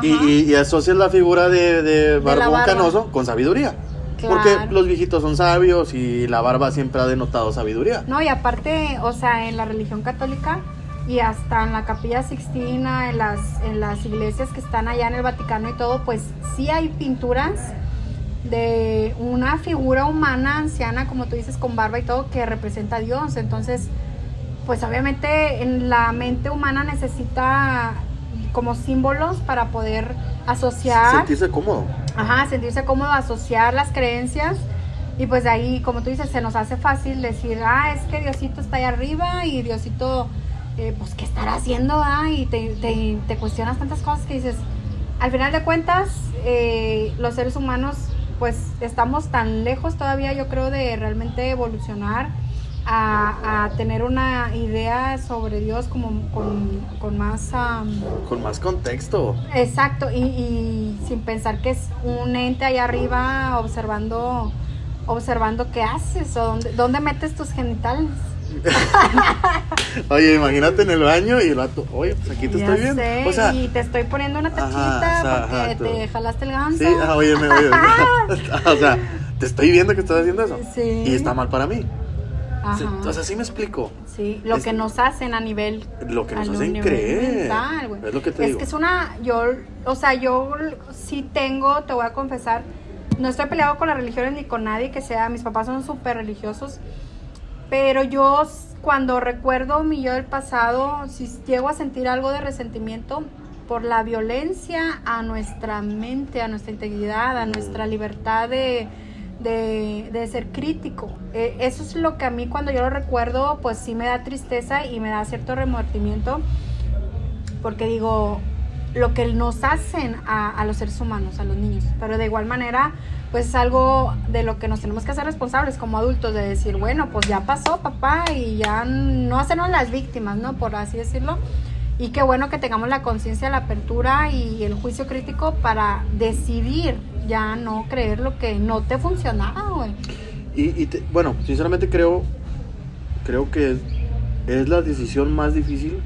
Y, y, asocias la figura de, de Barbón Canoso con sabiduría. Porque los viejitos son sabios y la barba siempre ha denotado sabiduría. No, y aparte, o sea, en la religión católica y hasta en la capilla sixtina, en las, en las iglesias que están allá en el Vaticano y todo, pues sí hay pinturas de una figura humana anciana, como tú dices, con barba y todo, que representa a Dios. Entonces, pues obviamente en la mente humana necesita como símbolos para poder asociar. Sentirse cómodo. Ajá, sentirse cómodo, asociar las creencias. Y pues de ahí, como tú dices, se nos hace fácil decir, ah, es que Diosito está ahí arriba y Diosito, eh, pues, ¿qué estará haciendo? Ah? Y te, te, cuestionas tantas cosas que dices, al final de cuentas, eh, los seres humanos, pues, estamos tan lejos todavía, yo creo, de realmente evolucionar a, tener una idea sobre Dios como con, más... con más contexto. Exacto, y, sin pensar que es un ente allá arriba observando observando qué haces o dónde, metes tus genitales. oye, imagínate en el baño y el vato, oye, pues aquí te estoy viendo. o sea, y te estoy poniendo una tachita porque te jalaste el ganso. Sí, ah, oye, me, oye, o sea, te estoy viendo que estás haciendo eso. Sí. Y está mal para mí. O sea, sí me explico. Sí, lo que nos hacen a nivel. Lo que nos hacen creer. es lo que te es que es una. Yo, o sea, yo sí tengo, te voy a confesar, no estoy peleado con las religiones ni con nadie que sea. Mis papás son súper religiosos. Pero yo, cuando recuerdo mi yo del pasado, si llego a sentir algo de resentimiento por la violencia a nuestra mente, a nuestra integridad, a nuestra libertad de de, ser crítico. E, eso es lo que a mí cuando yo lo recuerdo, pues sí me da tristeza y me da cierto remordimiento, porque digo, lo que nos hacen a, los seres humanos, a los niños, pero de igual manera, pues es algo de lo que nos tenemos que hacer responsables como adultos, de decir, bueno, pues ya pasó, papá, y ya no hacernos las víctimas, ¿no? Por así decirlo. Y qué bueno que tengamos la conciencia, la apertura y el juicio crítico para decidir ya no creer lo que no te funcionaba, güey. Y, bueno, sinceramente creo, creo que es, la decisión más difícil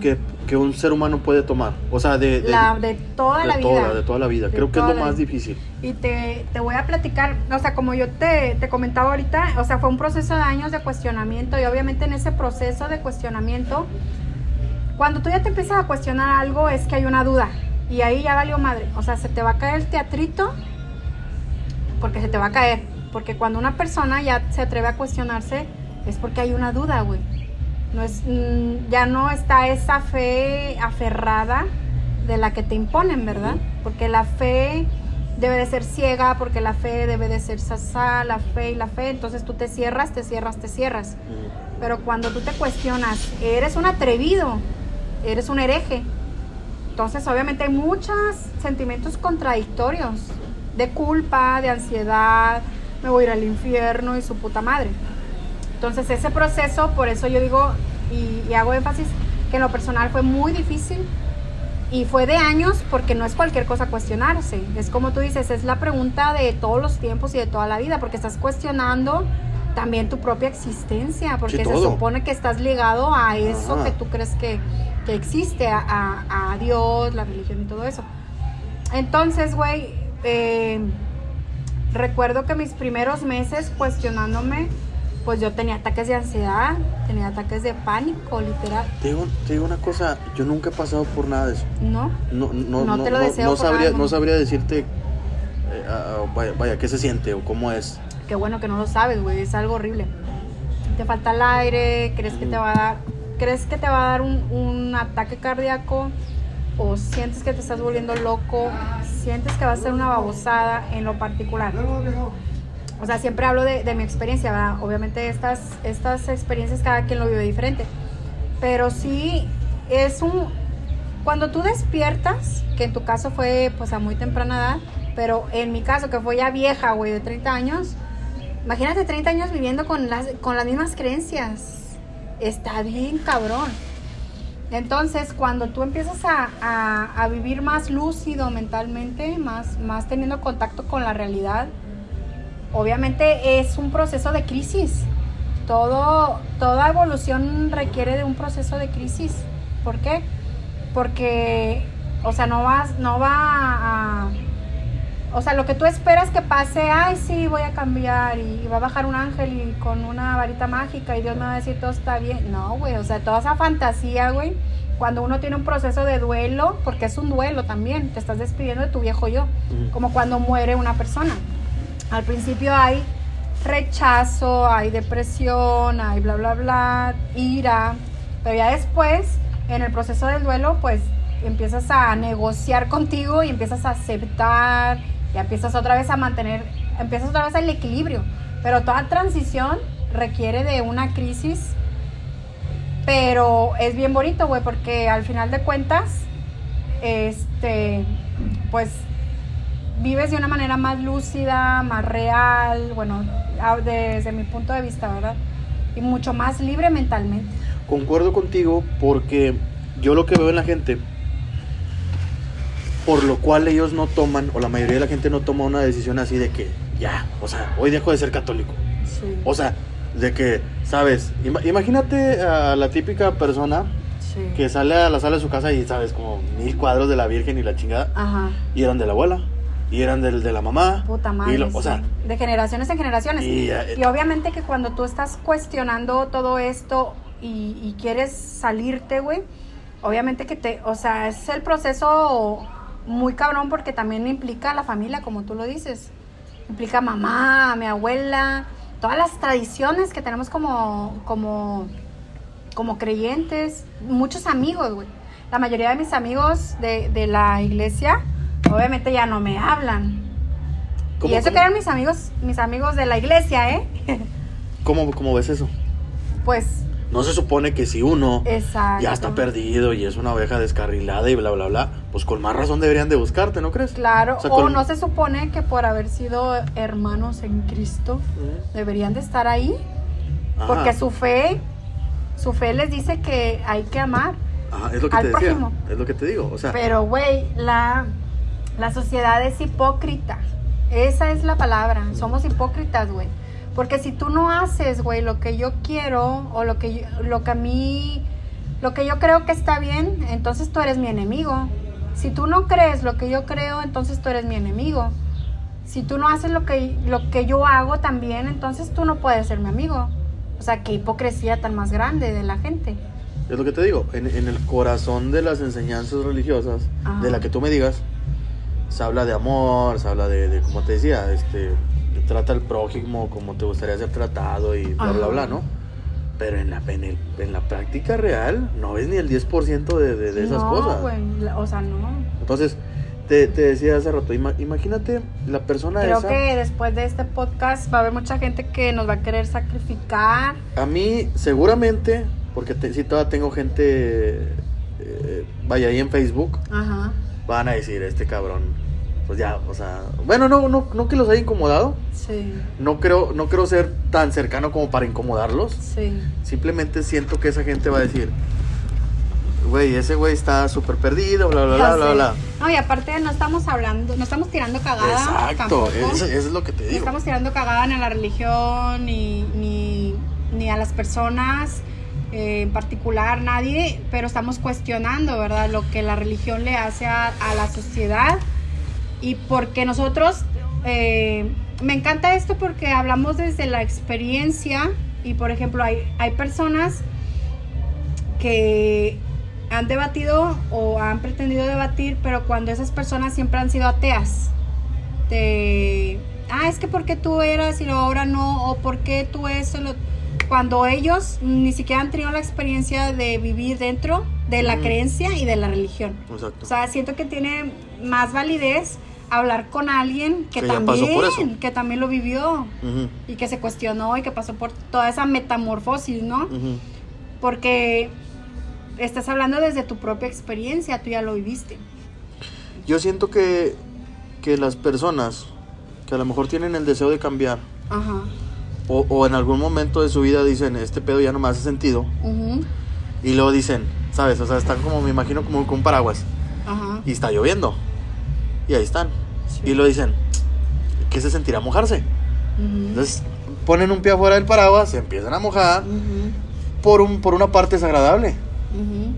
que, un ser humano puede tomar. O sea, de, de, de toda la vida. De toda la vida. creo que es lo más difícil. Y te, voy a platicar, o sea, como yo te, te comentaba ahorita, o sea, fue un proceso de años de cuestionamiento y obviamente en ese proceso de cuestionamiento, cuando tú ya te empiezas a cuestionar algo es que hay una duda. Y ahí ya valió madre. O sea, se te va a caer el teatrito porque se te va a caer. Porque cuando una persona ya se atreve a cuestionarse es porque hay una duda, güey. No es, mm, ya no está esa fe aferrada de la que te imponen, ¿verdad? Porque la fe debe de ser ciega, porque la fe debe de ser sasá, la fe y la fe. Entonces tú te cierras, te cierras, te cierras. Pero cuando tú te cuestionas, eres un atrevido, eres un hereje, entonces, obviamente hay muchos sentimientos contradictorios de culpa, de ansiedad, me voy a ir al infierno y su puta madre. Entonces, ese proceso, por eso yo digo y, hago énfasis que en lo personal fue muy difícil y fue de años porque no es cualquier cosa cuestionarse. Es como tú dices, es la pregunta de todos los tiempos y de toda la vida, porque estás cuestionando también tu propia existencia, porque se supone que estás ligado a eso que tú crees que, que existe a, Dios, la religión y todo eso. Entonces, güey, eh, recuerdo que mis primeros meses cuestionándome, pues yo tenía ataques de ansiedad, tenía ataques de pánico, literal. Te digo, una cosa, yo nunca he pasado por nada de eso. No, no, no, no te lo deseo. No, sabría, no sabría decirte, eh, vaya, vaya, qué se siente o cómo es. Qué bueno que no lo sabes, güey, es algo horrible. Te falta el aire, crees que te va a dar crees que te va a dar un, ataque cardíaco o sientes que te estás volviendo loco, sientes que va a ser una babosada en lo particular. O sea, siempre hablo de, mi experiencia, ¿verdad? Obviamente estas, estas experiencias cada quien lo vive diferente. Pero sí es un... Cuando tú despiertas, que en tu caso fue pues a muy temprana edad, pero en mi caso que fue ya vieja, güey, de 30 años, imagínate 30 años viviendo con las, con las mismas creencias está bien cabrón. Entonces, cuando tú empiezas a, vivir más lúcido mentalmente, más, más teniendo contacto con la realidad, obviamente es un proceso de crisis. todo, toda evolución requiere de un proceso de crisis. ¿Por qué? Porque, o sea, no vas, no va a, o sea, lo que tú esperas que pase, ay, sí, voy a cambiar y va a bajar un ángel y con una varita mágica y Dios me va a decir todo está bien. No, güey, o sea, toda esa fantasía, güey, cuando uno tiene un proceso de duelo, porque es un duelo también, te estás despidiendo de tu viejo yo, como cuando muere una persona. Al principio hay rechazo, hay depresión, hay bla, bla, bla, ira, pero ya después, en el proceso del duelo, pues empiezas a negociar contigo y empiezas a aceptar y empiezas otra vez a mantener, empiezas otra vez el equilibrio. Pero toda transición requiere de una crisis, pero es bien bonito, güey, porque al final de cuentas, este, pues vives de una manera más lúcida, más real, bueno, desde mi punto de vista, ¿verdad? Y mucho más libre mentalmente. Concuerdo contigo porque yo lo que veo en la gente por lo cual ellos no toman, o la mayoría de la gente no toma una decisión así de que, ya, o sea, hoy dejo de ser católico. O sea, de que, ¿sabes? Imagínate a la típica persona que sale a la sala de su casa y, ¿sabes? Como mil cuadros de la Virgen y la chingada. Ajá. Y eran de la abuela. Y eran del, de la mamá. Puta madre. o sea, de generaciones en generaciones. Y, y, obviamente que cuando tú estás cuestionando todo esto y, y quieres salirte, güey, obviamente que te, o sea, es el proceso muy cabrón porque también implica a la familia, como tú lo dices. Implica mamá, mi abuela, todas las tradiciones que tenemos como, como, como creyentes, muchos amigos, güey. La mayoría de mis amigos de, de la iglesia, obviamente ya no me hablan. Y eso que eran mis amigos, mis amigos de la iglesia, ¿eh? ¿Cómo, cómo ves eso? Pues no se supone que si uno ya está perdido y es una oveja descarrilada y bla, bla, bla, pues con más razón deberían de buscarte, ¿no crees? Claro, o, no se supone que por haber sido hermanos en Cristo deberían de estar ahí. Porque su fe, su fe les dice que hay que amar. Ajá, es lo que te decía, es lo que te digo, o sea. Pero, güey, la, la sociedad es hipócrita. Esa es la palabra. Somos hipócritas, güey. Porque si tú no haces, güey, lo que yo quiero o lo que, lo que a mí, lo que yo creo que está bien, entonces tú eres mi enemigo. Si tú no crees lo que yo creo, entonces tú eres mi enemigo. Si tú no haces lo que, lo que yo hago también, entonces tú no puedes ser mi amigo. O sea, qué hipocresía tan más grande de la gente. Es lo que te digo, en, el corazón de las enseñanzas religiosas, de la que tú me digas, se habla de amor, se habla de, de como te decía, este, trata al prójimo como te gustaría ser tratado y bla, bla, bla, ¿no? Pero en la, en, en la práctica real no ves ni el 10% de, de, de esas cosas. o sea, no. Entonces, te, te, decía hace rato, imagínate la persona Creo que después de este podcast va a haber mucha gente que nos va a querer sacrificar. A mí, seguramente, porque si todavía tengo gente, eh, vaya ahí en Facebook, Ajá. van a decir, este cabrón pues ya, o sea, bueno, no, no, no que los haya incomodado. Sí. No creo, no creo ser tan cercano como para incomodarlos. Sí. Simplemente siento que esa gente va a decir, güey, ese güey está súper perdido, bla, bla, bla, bla, bla. No, y aparte no estamos hablando, no estamos tirando cagada. Exacto, eso, es lo que te digo. No estamos tirando cagada ni a la religión, ni, ni, ni a las personas. Eh, en particular nadie, pero estamos cuestionando, ¿verdad? Lo que la religión le hace a, a la sociedad y porque nosotros, eh, me encanta esto porque hablamos desde la experiencia y por ejemplo hay, hay personas que han debatido o han pretendido debatir, pero cuando esas personas siempre han sido ateas, de, ah, es que porque tú eras y ahora no, o porque tú eso, cuando ellos ni siquiera han tenido la experiencia de vivir dentro de la creencia y de la religión. O sea, siento que tiene más validez hablar con alguien que, también que también lo vivió y que se cuestionó y que pasó por toda esa metamorfosis, ¿no? Porque estás hablando desde tu propia experiencia, tú ya lo viviste. Yo siento que, que las personas que a lo mejor tienen el deseo de cambiar O, o, en algún momento de su vida dicen, este pedo ya no me hace sentido, y luego dicen, ¿sabes? O sea, están como, me imagino, como con paraguas, y está lloviendo y ahí están. Y lo dicen, ¿qué se sentirá mojarse? Entonces ponen un pie afuera del paraguas, se empiezan a mojar. por, un, por una parte es agradable.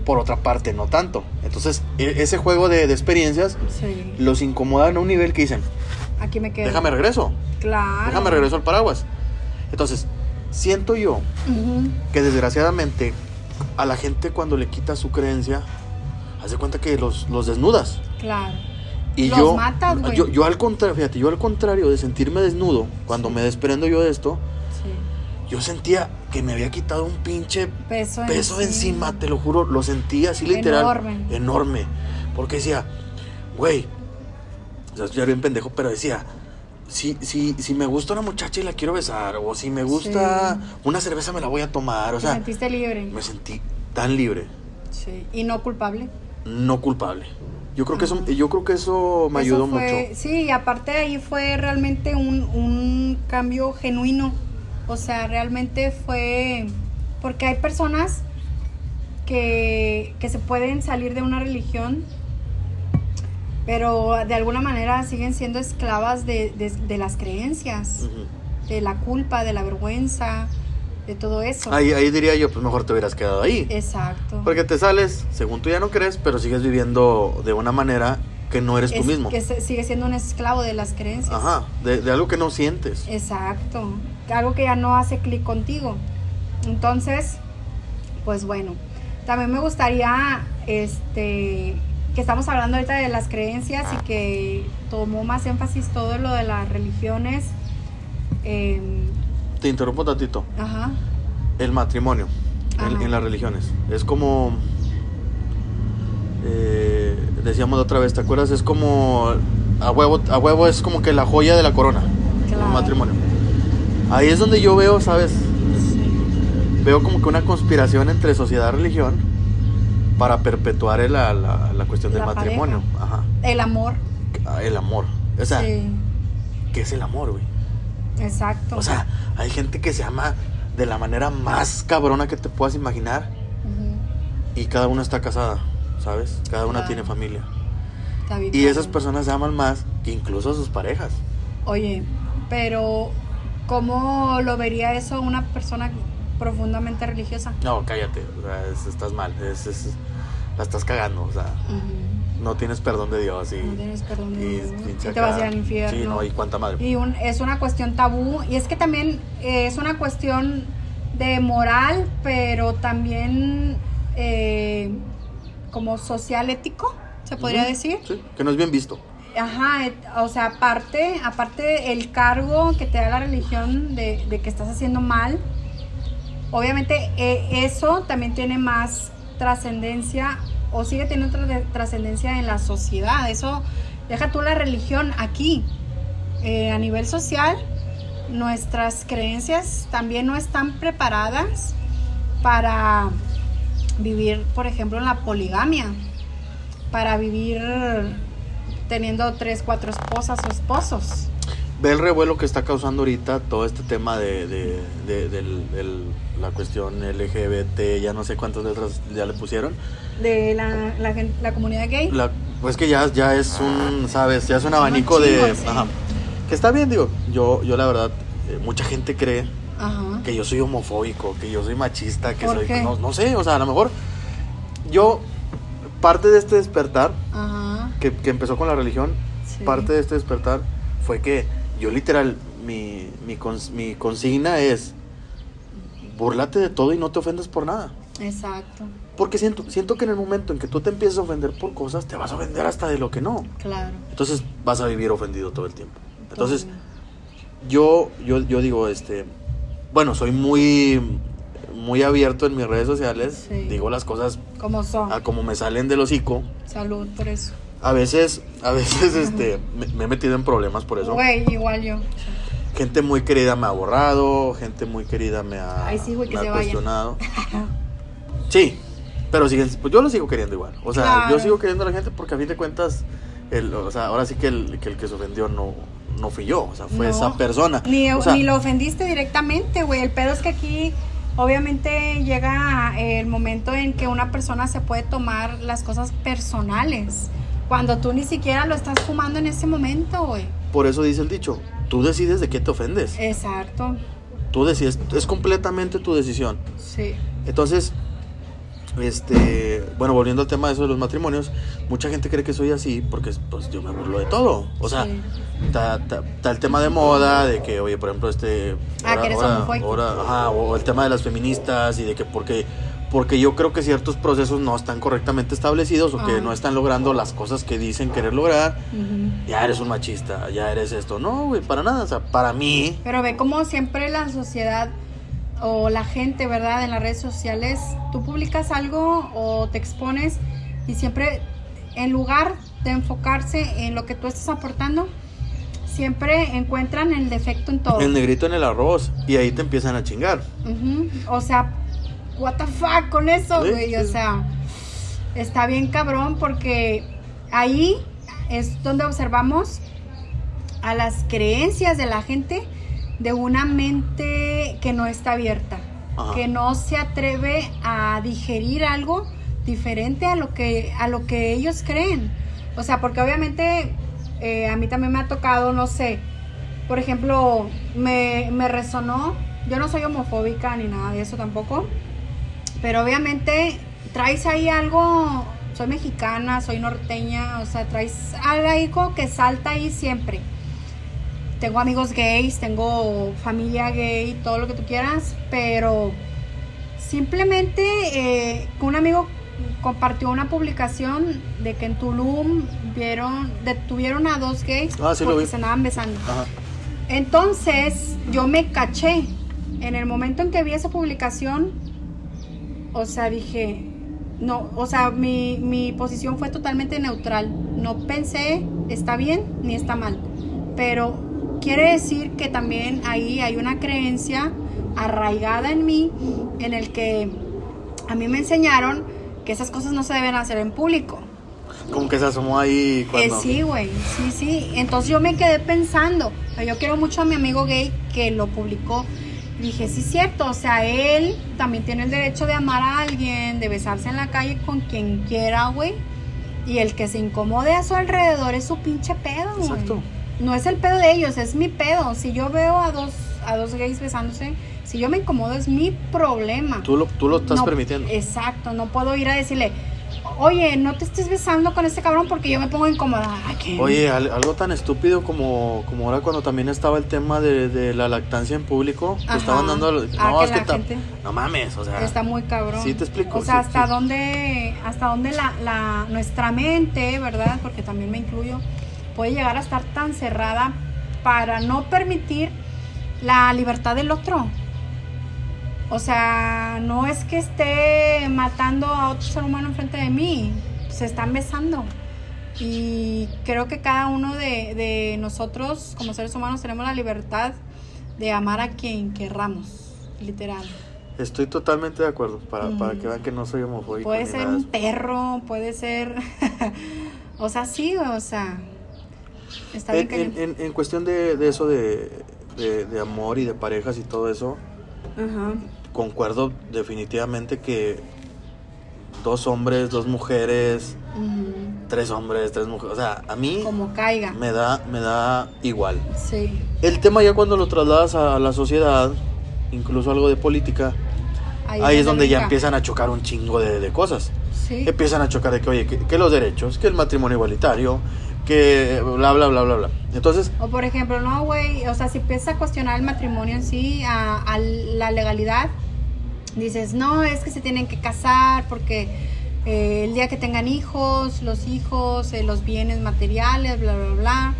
Por otra parte, no tanto. Entonces, e, ese juego de, experiencias los incomoda a un nivel que dicen: Aquí me quedo. Déjame regreso. Claro. Déjame regreso al paraguas. Entonces, siento yo que desgraciadamente a la gente cuando le quita su creencia, hace cuenta que los, los desnudas. Claro. Y yo, yo, al contrario, fíjate, yo al contrario de sentirme desnudo, cuando me desprendo yo de esto, yo sentía que me había quitado un pinche peso, peso encima. te lo juro, lo sentía así literal. Enorme. Enorme. Porque decía, güey, o sea, ya bien pendejo, pero decía, si, si, si me gusta una muchacha y la quiero besar, o si me gusta una cerveza me la voy a tomar, o sea. ¿Te sentiste libre? Me sentí tan libre. Sí. ¿Y no culpable? No culpable. Yo creo que eso, yo creo que eso me ayudó mucho. Sí, y aparte de ahí fue realmente un, un cambio genuino. O sea, realmente fue porque hay personas que, que se pueden salir de una religión, pero de alguna manera siguen siendo esclavas de, de, las creencias, de la culpa, de la vergüenza, de todo eso. Ahí, ahí diría yo, pues mejor te hubieras quedado ahí. Exacto. Porque te sales, según tú ya no crees, pero sigues viviendo de una manera que no eres tú mismo. Que sigue siendo un esclavo de las creencias. Ajá, de, algo que no sientes. Exacto. Algo que ya no hace clic contigo. Entonces, pues bueno. También me gustaría, este, que estamos hablando ahorita de las creencias y que tomó más énfasis todo lo de las religiones. Eh, te interrumpo tantito. Ajá. El matrimonio en, las religiones. Es como. Eh, decíamos otra vez, ¿te acuerdas? Es como. A huevo, a huevo es como que la joya de la corona. Claro. El matrimonio. Ahí es donde yo veo, ¿sabes? Veo como que una conspiración entre sociedad y religión para perpetuar la, la, cuestión del matrimonio. Ajá. El amor. Ah, el amor. O sea, ¿qué es el amor, güey? Exacto. O sea, hay gente que se ama de la manera más cabrona que te puedas imaginar. Y cada una está casada, ¿sabes? Cada una tiene familia. y esas personas se aman más que incluso sus parejas. Oye, pero ¿cómo lo vería eso una persona profundamente religiosa? No, cállate, o sea, estás mal, la estás cagando, o sea no tienes perdón de Dios y, no tienes perdón de Dios y te vas a ir al infierno. Sí, no, y cuánta madre. Y es una cuestión tabú y es que también eh, es una cuestión de moral, pero también eh, como social ético, se podría decir. Sí, que no es bien visto. Ajá, o sea, aparte, aparte el cargo que te da la religión de, de que estás haciendo mal, obviamente eh, eso también tiene más trascendencia o sigue teniendo trascendencia en la sociedad. Eso, deja tú la religión aquí. Eh, a nivel social, nuestras creencias también no están preparadas para vivir, por ejemplo, en la poligamia, para vivir teniendo tres, cuatro esposas o esposos ve el revuelo que está causando ahorita todo este tema de, la cuestión LGBT, ya no sé cuántas letras ya le pusieron. De la, la, comunidad gay. pues que ya, ya es un, ¿sabes? Ya es un abanico de... que está bien, digo, yo, yo la verdad, eh, mucha gente cree que yo soy homofóbico, que yo soy machista, que soy... No, sé, o sea, a lo mejor yo, parte de este despertar, que, empezó con la religión, parte de este despertar fue que yo literal, mi, mi, mi consigna es, burlate de todo y no te ofendas por nada. Exacto. Porque siento, siento que en el momento en que tú te empiezas a ofender por cosas, te vas a ofender hasta de lo que no. Claro. Entonces vas a vivir ofendido todo el tiempo. Entonces, yo, yo, yo digo, este, bueno, soy muy, muy abierto en mis redes sociales. Digo las cosas como son. A como me salen del hocico. Salud por eso a veces, a veces, este, me, he metido en problemas por eso. Güey, igual yo. Gente muy querida me ha borrado, gente muy querida me ha, cuestionado. sí, pero siguen, pues yo lo sigo queriendo igual. O sea, yo sigo queriendo a la gente porque a fin de cuentas, el, o sea, ahora sí que el que, el que se ofendió no, no fui yo, o sea, fue esa persona. Ni, ni lo ofendiste directamente, güey. El pedo es que aquí obviamente llega el momento en que una persona se puede tomar las cosas personales. Cuando tú ni siquiera lo estás fumando en ese momento, güey. Por eso dice el dicho, tú decides de qué te ofendes. Exacto. Tú decides, es completamente tu decisión. Sí. Entonces, este, bueno, volviendo al tema de eso de los matrimonios, mucha gente cree que soy así porque pues yo me burlo de todo. O sea, está, el tema de moda, de que, oye, por ejemplo, este... Ah, ahora, o el tema de las feministas y de que porque porque yo creo que ciertos procesos no están correctamente establecidos o que no están logrando las cosas que dicen querer lograr, ya eres un machista, ya eres esto. No, güey, para nada, o sea, para mí. Pero ve como siempre la sociedad o la gente, ¿verdad? En las redes sociales, tú publicas algo o te expones y siempre, en lugar de enfocarse en lo que tú estás aportando, siempre encuentran el defecto en todo. El negrito en el arroz y ahí te empiezan a chingar. O sea, what the fuck con eso, güey. O sea, está bien cabrón porque ahí es donde observamos a las creencias de la gente de una mente que no está abierta, que no se atreve a digerir algo diferente a lo que a lo que ellos creen. O sea, porque obviamente eh, a mí también me ha tocado, no sé, por ejemplo, me, me resonó, yo no soy homofóbica ni nada de eso tampoco, pero obviamente traes ahí algo, soy mexicana, soy norteña, o sea, traes algo que salta ahí siempre. Tengo amigos gays, tengo familia gay, todo lo que tú quieras, pero simplemente eh, un amigo compartió una publicación de que en Tulum vieron, detuvieron a dos gays ah, porque se andaban besando. Entonces yo me caché. En el momento en que vi esa publicación, o sea, dije, no, o sea, mi, mi posición fue totalmente neutral. No pensé, está bien ni está mal. Pero quiere decir que también ahí hay una creencia arraigada en mí en el que a mí me enseñaron que esas cosas no se deben hacer en público. Como que se asomó ahí cuando... Eh, sí, güey, sí, sí. Entonces yo me quedé pensando, yo quiero mucho a mi amigo gay que lo publicó dije, sí es cierto, o sea, él también tiene el derecho de amar a alguien, de besarse en la calle con quien quiera, güey. Y el que se incomode a su alrededor es su pinche pedo, güey. Exacto. No es el pedo de ellos, es mi pedo. Si yo veo a dos, a dos gays besándose, si yo me incomodo es mi problema. Tú lo, tú lo estás permitiendo. Exacto, no puedo ir a decirle, oye, no te estés besando con este cabrón porque yo me pongo incómoda. Oye, algo tan estúpido como, como ahora cuando también estaba el tema de, la lactancia en público, que estaban dando... Ah, no, es que no mames, o sea... Está muy cabrón. Sí, te explico. O sea, hasta dónde, hasta dónde la, la, nuestra mente, ¿verdad? Porque también me incluyo, puede llegar a estar tan cerrada para no permitir la libertad del otro. O sea, no es que esté matando a otro ser humano enfrente de mí, se están besando. Y creo que cada uno de, nosotros como seres humanos tenemos la libertad de amar a quien querramos, literal. Estoy totalmente de acuerdo, para, para que vean que no soy homofóbico. Puede ser un perro, puede ser... o sea, sí, o sea... Está bien en, en, en, cuestión de, de eso de, de, amor y de parejas y todo eso, Ajá concuerdo definitivamente que dos hombres, dos mujeres, tres hombres, tres mujeres, o sea, a mí como caiga. Me da me da igual. Sí. El tema ya cuando lo trasladas a la sociedad, incluso algo de política, ahí, es donde ya empiezan a chocar un chingo de, cosas. Sí. Empiezan a chocar de que, oye, que los derechos, que el matrimonio igualitario, que bla, bla, bla, bla, bla. Entonces... O por ejemplo, no, güey, o sea, si empiezas a cuestionar el matrimonio en sí, a, la legalidad, dices, no, es que se tienen que casar porque eh, el día que tengan hijos, los hijos, eh, los bienes materiales, bla, bla, bla.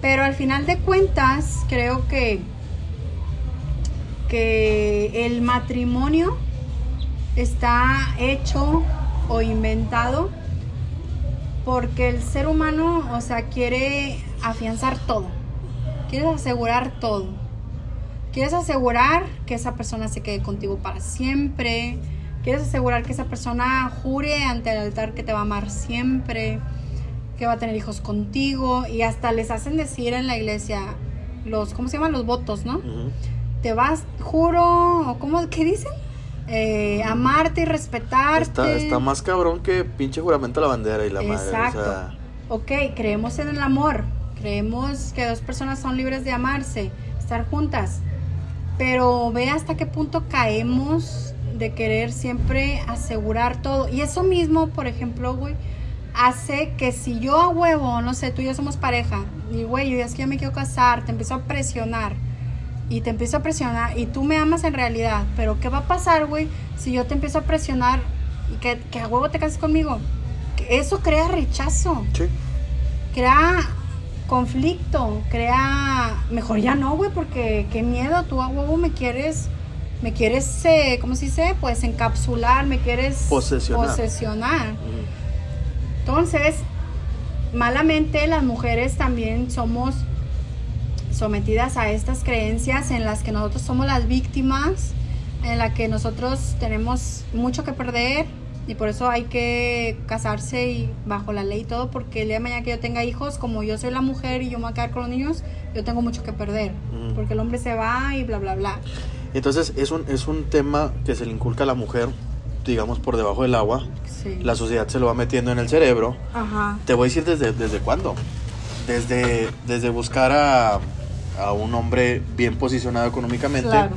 Pero al final de cuentas, creo que, que el matrimonio está hecho o inventado porque el ser humano, o sea, quiere afianzar todo, quieres asegurar todo. Quieres asegurar que esa persona se quede contigo para siempre. Quieres asegurar que esa persona jure ante el altar que te va a amar siempre, que va a tener hijos contigo y hasta les hacen decir en la iglesia los, ¿cómo se llaman? Los votos, ¿no? Te vas, juro, ¿cómo, qué dicen? eh, amarte y respetarte. Está, está, más cabrón que pinche juramento a la bandera y la madre. Exacto. ok, creemos en el amor, creemos que dos personas son libres de amarse, estar juntas, pero ve hasta qué punto caemos de querer siempre asegurar todo. Y eso mismo, por ejemplo, güey, hace que si yo a huevo, no sé, tú y yo somos pareja, y güey, yo es que yo me quiero casar, te empiezo a presionar, y te empiezo a presionar, y tú me amas en realidad, pero ¿qué va a pasar, güey, si yo te empiezo a presionar y que, que a huevo te cases conmigo? Eso crea rechazo. Sí. Crea conflicto, crea, mejor ya no, güey, porque qué miedo, tú a huevo me quieres, me quieres, eh, ¿cómo se dice? Pues encapsular, me quieres posesionar. Entonces, malamente las mujeres también somos sometidas a estas creencias en las que nosotros somos las víctimas, en la que nosotros tenemos mucho que perder, y por eso hay que casarse y bajo la ley y todo, porque el día de mañana que yo tenga hijos, como yo soy la mujer y yo me voy a quedar con los niños, yo tengo mucho que perder, porque el hombre se va y bla, bla, bla. Entonces es un, es un tema que se le inculca a la mujer, digamos, por debajo del agua. La sociedad se lo va metiendo en el cerebro. Ajá. Te voy a decir desde, desde cuándo. Desde, desde buscar a, a un hombre bien posicionado económicamente. Claro.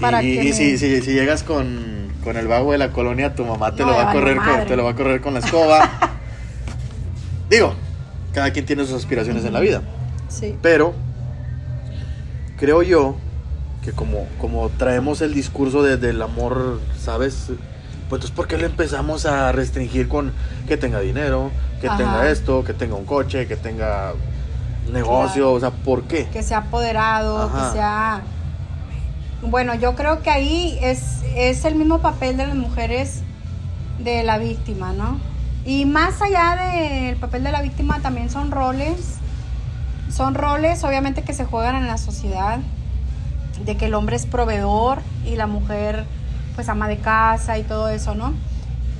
Para y, y si, si, si llegas con con el vago de la colonia, tu mamá te lo va a correr con, te lo va a correr con la escoba. Digo, cada quien tiene sus aspiraciones en la vida. Sí. Pero creo yo que como, como traemos el discurso del amor, ¿sabes? Pues entonces, ¿por qué le empezamos a restringir con que tenga dinero, que tenga esto, que tenga un coche, que tenga negocio? O sea, ¿por qué? Que sea apoderado, que sea bueno, yo creo que ahí es, es el mismo papel de las mujeres de la víctima, ¿no? Y más allá del papel de la víctima también son roles, son roles obviamente que se juegan en la sociedad, de que el hombre es proveedor y la mujer pues ama de casa y todo eso, ¿no?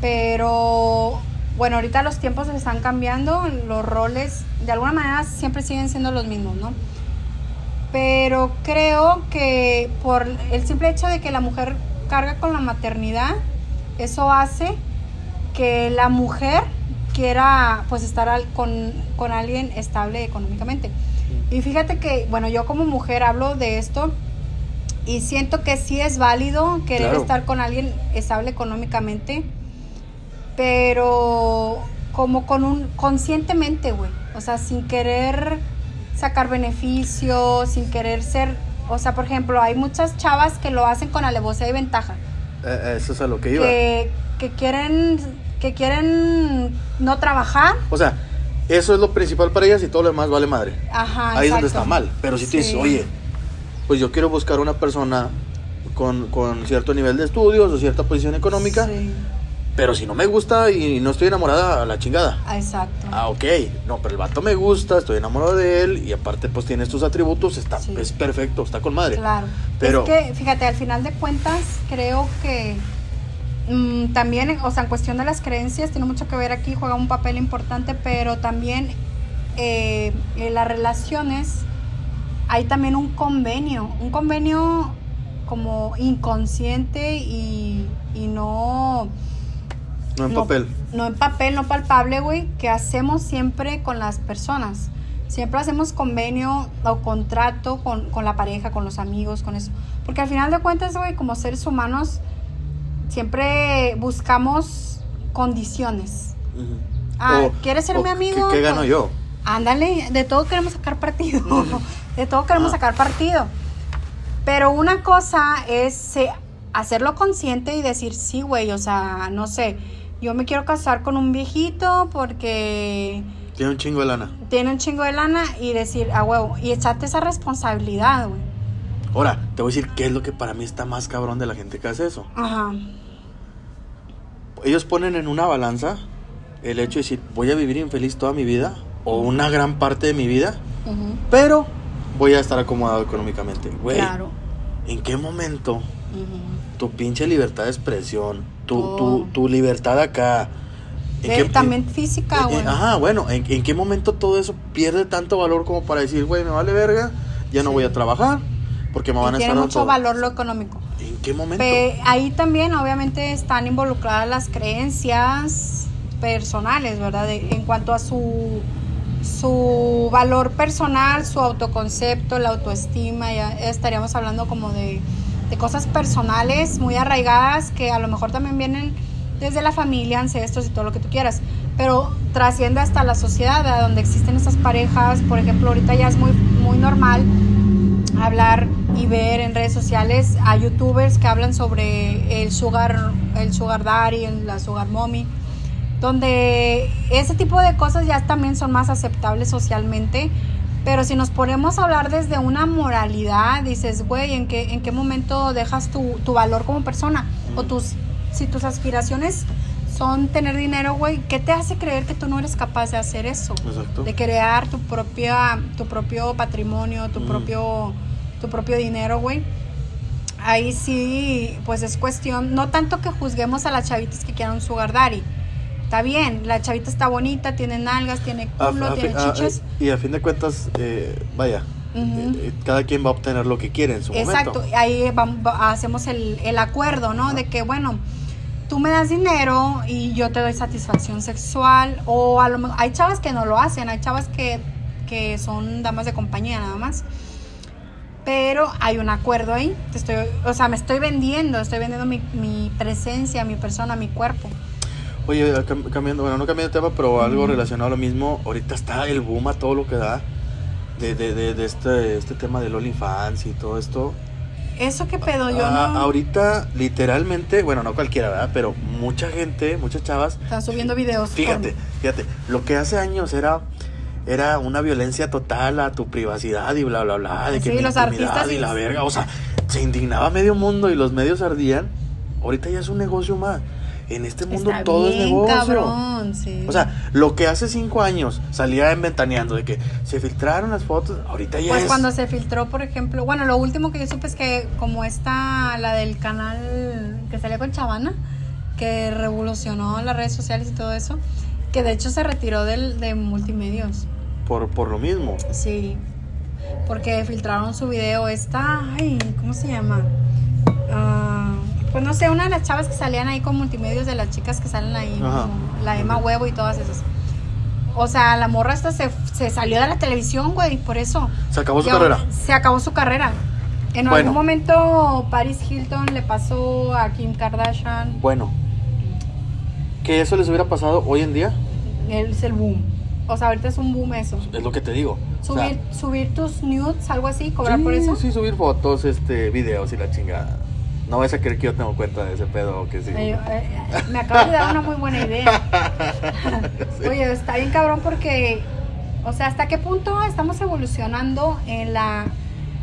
Pero bueno, ahorita los tiempos se están cambiando, los roles de alguna manera siempre siguen siendo los mismos, ¿no? Pero creo que por el simple hecho de que la mujer carga con la maternidad, eso hace que la mujer quiera pues estar con, con alguien estable económicamente. Y fíjate que, bueno, yo como mujer hablo de esto y siento que sí es válido querer estar con alguien estable económicamente, pero como con un conscientemente, güey, o sea, sin querer sacar beneficios, sin querer ser, o sea, por ejemplo, hay muchas chavas que lo hacen con alevosía y ventaja. Eh, eh, eso es a lo que iba. Que, que quieren que quieren no trabajar. O sea, eso es lo principal para ellas y todo lo demás vale madre. Ajá, Ahí es donde está mal. Pero si tú dices, oye, pues yo quiero buscar una persona con, con, cierto nivel de estudios o cierta posición económica, sí. Pero si no me gusta y no estoy enamorada, a la chingada. Exacto. Ah, ok. No, pero el vato me gusta, estoy enamorado de él y aparte pues tiene estos atributos, está, es perfecto, está con madre. Claro. Pero... Es que, fíjate, al final de cuentas creo que mm, también, o sea, en cuestión de las creencias, tiene mucho que ver aquí, juega un papel importante, pero también eh, en las relaciones hay también un convenio, un convenio como inconsciente y, y no no en papel. No en papel, no palpable, güey, que hacemos siempre con las personas. Siempre hacemos convenio o contrato con, la pareja, con los amigos, con eso. Porque al final de cuentas, güey, como seres humanos, siempre buscamos condiciones. Ah, ¿quieres ser mi amigo? ¿Qué, gano yo? Ándale, de todo queremos sacar partido. de todo queremos ah. sacar partido. Pero una cosa es eh, hacerlo consciente y decir, sí, güey, o sea, no sé yo me quiero casar con un viejito porque... Tiene un chingo de lana. Tiene un chingo de lana y decir, a huevo, y echarte esa responsabilidad, güey. Ahora, te voy a decir qué es lo que para mí está más cabrón de la gente que hace eso. Ajá. Ellos ponen en una balanza el hecho de decir, voy a vivir infeliz toda mi vida o una gran parte de mi vida, pero voy a estar acomodado económicamente. Güey, claro. ¿en qué momento tu pinche libertad de expresión, tu, tu, tu libertad acá. también física, güey. ajá, bueno, ¿en, qué momento todo eso pierde tanto valor como para decir, güey, me vale verga, ya no voy a trabajar, porque me van a estar... Tiene mucho valor lo económico. ¿En qué momento? ahí también, obviamente, están involucradas las creencias personales, ¿verdad? en cuanto a su su valor personal, su autoconcepto, la autoestima, ya estaríamos hablando como de, de cosas personales muy arraigadas que a lo mejor también vienen desde la familia, ancestros y todo lo que tú quieras, pero trasciende hasta la sociedad, donde existen estas parejas, por ejemplo, ahorita ya es muy, muy normal hablar y ver en redes sociales a youtubers que hablan sobre el sugar, el sugar daddy, la sugar mommy, donde ese tipo de cosas ya también son más aceptables socialmente, pero si nos ponemos a hablar desde una moralidad, dices, güey, ¿en qué, ¿en qué momento dejas tu, tu valor como persona? O tus, si tus aspiraciones son tener dinero, güey, ¿qué te hace creer que tú no eres capaz de hacer eso? Exacto. De crear tu propia tu propio patrimonio, tu propio tu propio dinero, güey. Ahí sí, pues es cuestión, no tanto que juzguemos a las chavitas que quieran un sugar daddy. Está bien, la chavita está bonita, tiene nalgas, tiene culo, tiene chiches. y a fin de cuentas, eh, vaya, eh, eh, cada quien va a obtener lo que quiere en su momento. Exacto, ahí hacemos el, el acuerdo, ¿no? De que, bueno, tú me das dinero y yo te doy satisfacción sexual. O a lo hay chavas que no lo hacen, hay chavas que, que son damas de compañía nada más. Pero hay un acuerdo ahí. estoy, o sea, me estoy vendiendo, estoy vendiendo mi, mi presencia, mi persona, mi cuerpo. Oye, cambiando, bueno, no cambiando de tema, pero algo relacionado a lo mismo. Ahorita está el boom a todo lo que da de, de, de, de este, este tema del OnlyFans y todo esto. ¿Eso qué pedo? Yo ah, no... Ahorita, literalmente, bueno, no cualquiera, ¿verdad? Pero mucha gente, muchas chavas... Están subiendo videos. Fíjate, fíjate. Lo que hace años era era una violencia total a tu privacidad y bla, bla, bla. De que los artistas y la verga. O sea, se indignaba medio mundo y los medios ardían. Ahorita ya es un negocio más. En este mundo todo es negocio. Cabrón, sí. O sea, lo que hace cinco años salía inventaneando de que se filtraron las fotos, ahorita ya pues cuando se filtró, por ejemplo, bueno, lo último que yo supe es que como esta, la del canal que salía con Chavana, que revolucionó las redes sociales y todo eso, que de hecho se retiró del, de multimedios. Por, por lo mismo. Sí, porque filtraron su video esta, ay, ¿cómo se llama? Ah pues no sé, una de las chavas que salían ahí con multimedios de las chicas que salen ahí, la Emma Huevo y todas esas. O sea, la morra esta se, salió de la televisión, güey, por eso. Se acabó su carrera. Se acabó su carrera. En algún momento Paris Hilton le pasó a Kim Kardashian. Bueno. ¿Que eso les hubiera pasado hoy en día? Es el boom. O sea, ahorita es un boom eso. Es lo que te digo. Subir, subir tus nudes, algo así, cobrar por eso. Sí, subir fotos, este, videos y la chingada. No vais a creer que yo tengo cuenta de ese pedo que sí. Me acabas de dar una muy buena idea. Oye, está bien cabrón porque, o sea, ¿hasta qué punto estamos evolucionando en la,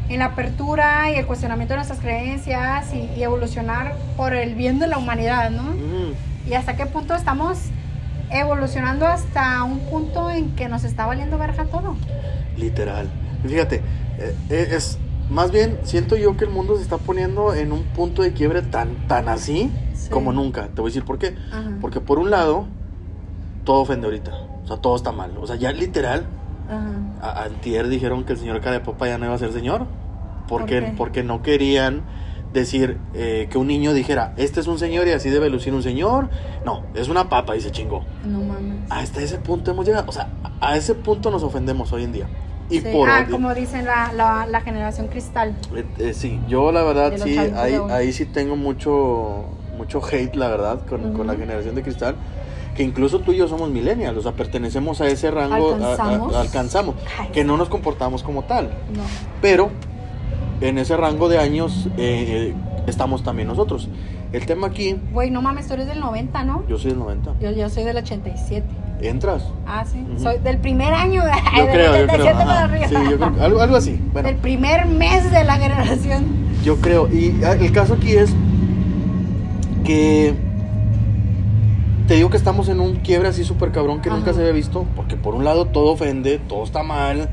en la apertura y el cuestionamiento de nuestras creencias y, evolucionar por el bien de la humanidad, ¿no? Y hasta qué punto estamos evolucionando hasta un punto en que nos está valiendo verja todo. Literal. Fíjate, eh, eh, es más bien, siento yo que el mundo se está poniendo en un punto de quiebre tan, tan así como nunca. Te voy a decir por qué. Porque por un lado, todo ofende ahorita. O sea, todo está mal. O sea, ya literal, a, antier dijeron que el señor Carepopa ya no iba a ser señor. Porque, porque no querían decir eh, que un niño dijera, este es un señor y así debe lucir un señor. No, es una papa y se chingó. No mames. Hasta ese punto hemos llegado. O sea, a ese punto nos ofendemos hoy en día ah, como dicen la, la, generación cristal. Eh, eh, sí, yo la verdad sí, ahí, ahí sí tengo mucho, mucho hate, la verdad, con, con, la generación de cristal. Que incluso tú y yo somos millennials, o sea, pertenecemos a ese rango, alcanzamos, alcanzamos que no nos comportamos como tal. No. Pero en ese rango de años eh, estamos también nosotros. El tema aquí. Güey, no mames, tú eres del 90, ¿no? Yo soy del 90. Yo, yo soy del 87. ¿Entras? Ah, sí. Soy del primer año. De, yo creo, yo creo. Sí, yo creo. Algo, algo así. Bueno. Del primer mes de la generación. Yo creo. Y ah, el caso aquí es que te digo que estamos en un quiebre así súper cabrón que nunca se había visto. Porque por un lado todo ofende, todo está mal.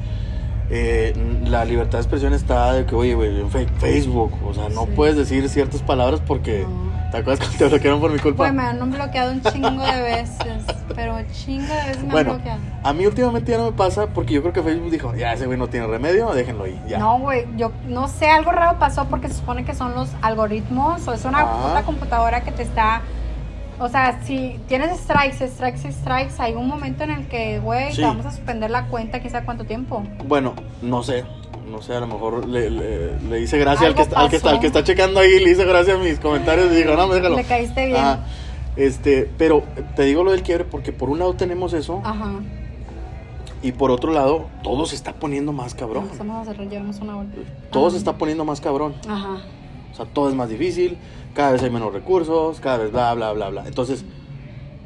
Eh, la libertad de expresión está de que, oye, güey, en Facebook, o sea, no puedes decir ciertas palabras porque ¿Te acuerdas cuando te bloquearon por mi culpa? Pues me han bloqueado un chingo de veces. Pero chingo de veces me han bloqueado. A mí últimamente ya no me pasa porque yo creo que Facebook dijo, ya ese güey no tiene remedio, déjenlo ahí. Ya. No, güey, yo no sé, algo raro pasó porque se supone que son los algoritmos o es una puta computadora que te está O sea, si tienes strikes, strikes, strikes, hay un momento en el que, güey, te vamos a suspender la cuenta, quién sabe cuánto tiempo. Bueno, no sé. No sé, a lo mejor le, le, hice gracia al que, está, al que, está, al, que está, checando ahí, le hice gracia a mis comentarios y dijo, no, déjalo. Le caíste bien. este, pero te digo lo del quiebre porque por un lado tenemos eso. Ajá. Y por otro lado, todo se está poniendo más cabrón. Vamos a una Todo se está poniendo más cabrón. Ajá. O sea, todo es más difícil cada vez hay menos recursos, cada vez bla, bla, bla, bla. Entonces,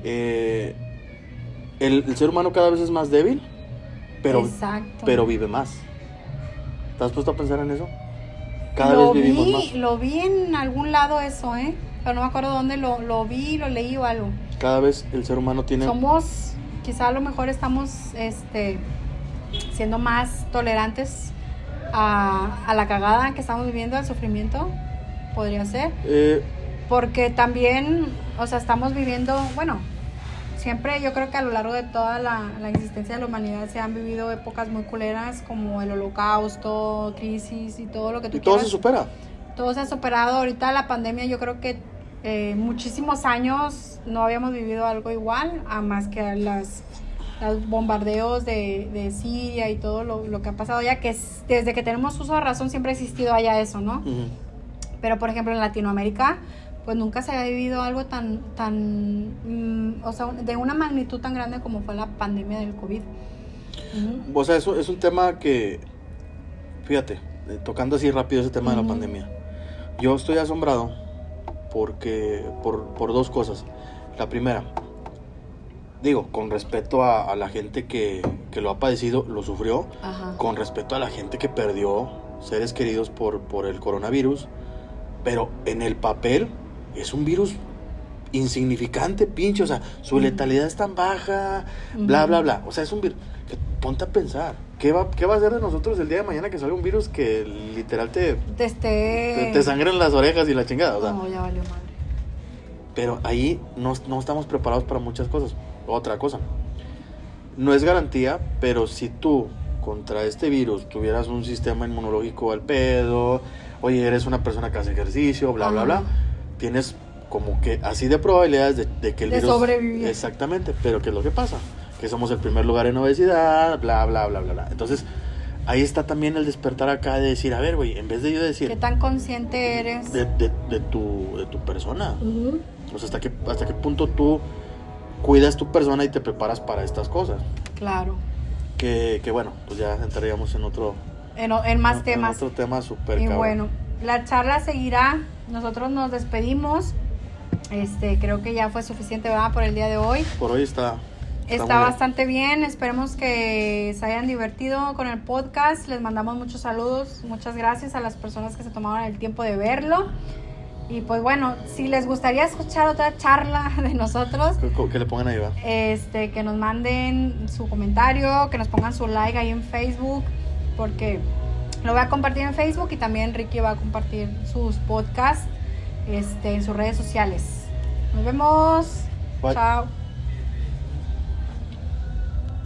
eh, el, ser humano cada vez es más débil, pero, pero vive más. ¿Estás puesto a pensar en eso? Cada vez vivimos más. Lo vi en algún lado eso, ¿eh? Pero no me acuerdo dónde lo, lo vi, lo leí o algo. Cada vez el ser humano tiene... Somos, quizá a lo mejor estamos este, siendo más tolerantes a, a la cagada que estamos viviendo, al sufrimiento podría ser. Eh, porque también, o sea, estamos viviendo, bueno, siempre yo creo que a lo largo de toda la, existencia de la humanidad se han vivido épocas muy culeras como el holocausto, crisis y todo lo que tú y todo se supera. Todo se ha superado. Ahorita la pandemia yo creo que eh, muchísimos años no habíamos vivido algo igual, a más que las los bombardeos de, de Siria y todo lo, que ha pasado ya, que desde que tenemos uso de razón siempre ha existido allá eso, ¿no? Pero, por ejemplo, en Latinoamérica, pues nunca se ha vivido algo tan, tan, mm, o sea, de una magnitud tan grande como fue la pandemia del COVID. O sea, eso es un tema que, fíjate, eh, tocando así rápido ese tema de la pandemia, yo estoy asombrado porque, por, por, dos cosas. La primera, digo, con respeto a, la gente que, que, lo ha padecido, lo sufrió, con respeto a la gente que perdió seres queridos por, por el coronavirus, pero en el papel es un virus insignificante, pinche. O sea, su letalidad es tan baja, bla, bla, bla. O sea, es un virus. Que, ponte a pensar. ¿Qué va, ¿Qué va a hacer de nosotros el día de mañana que salga un virus que literal te. Te, esté... te, sangren las orejas y la chingada? O sea, no, ya valió madre. Pero ahí no, no estamos preparados para muchas cosas. Otra cosa. No es garantía, pero si tú contra este virus tuvieras un sistema inmunológico al pedo, oye, eres una persona que hace ejercicio, bla, bla, bla, tienes como que así de probabilidades de, que el de virus... sobrevivir. Exactamente, pero ¿qué es lo que pasa? Que somos el primer lugar en obesidad, bla, bla, bla, bla, bla. Entonces, ahí está también el despertar acá de decir, a ver, güey, en vez de yo decir... ¿Qué tan consciente eres? De, de, tu, de tu persona. O sea, hasta qué, hasta qué punto tú cuidas tu persona y te preparas para estas cosas. Claro. Que, que bueno, pues ya entraríamos en otro en, más temas. otro tema súper Y bueno, la charla seguirá. Nosotros nos despedimos. Este, creo que ya fue suficiente, ¿verdad? Por el día de hoy. Por hoy está. Está, bastante bien. Esperemos que se hayan divertido con el podcast. Les mandamos muchos saludos. Muchas gracias a las personas que se tomaron el tiempo de verlo. Y pues bueno, si les gustaría escuchar otra charla de nosotros, que le pongan ahí, va. Este, que nos manden su comentario, que nos pongan su like ahí en Facebook porque lo voy a compartir en Facebook y también Ricky va a compartir sus podcasts este, en sus redes sociales. Nos vemos. Chao.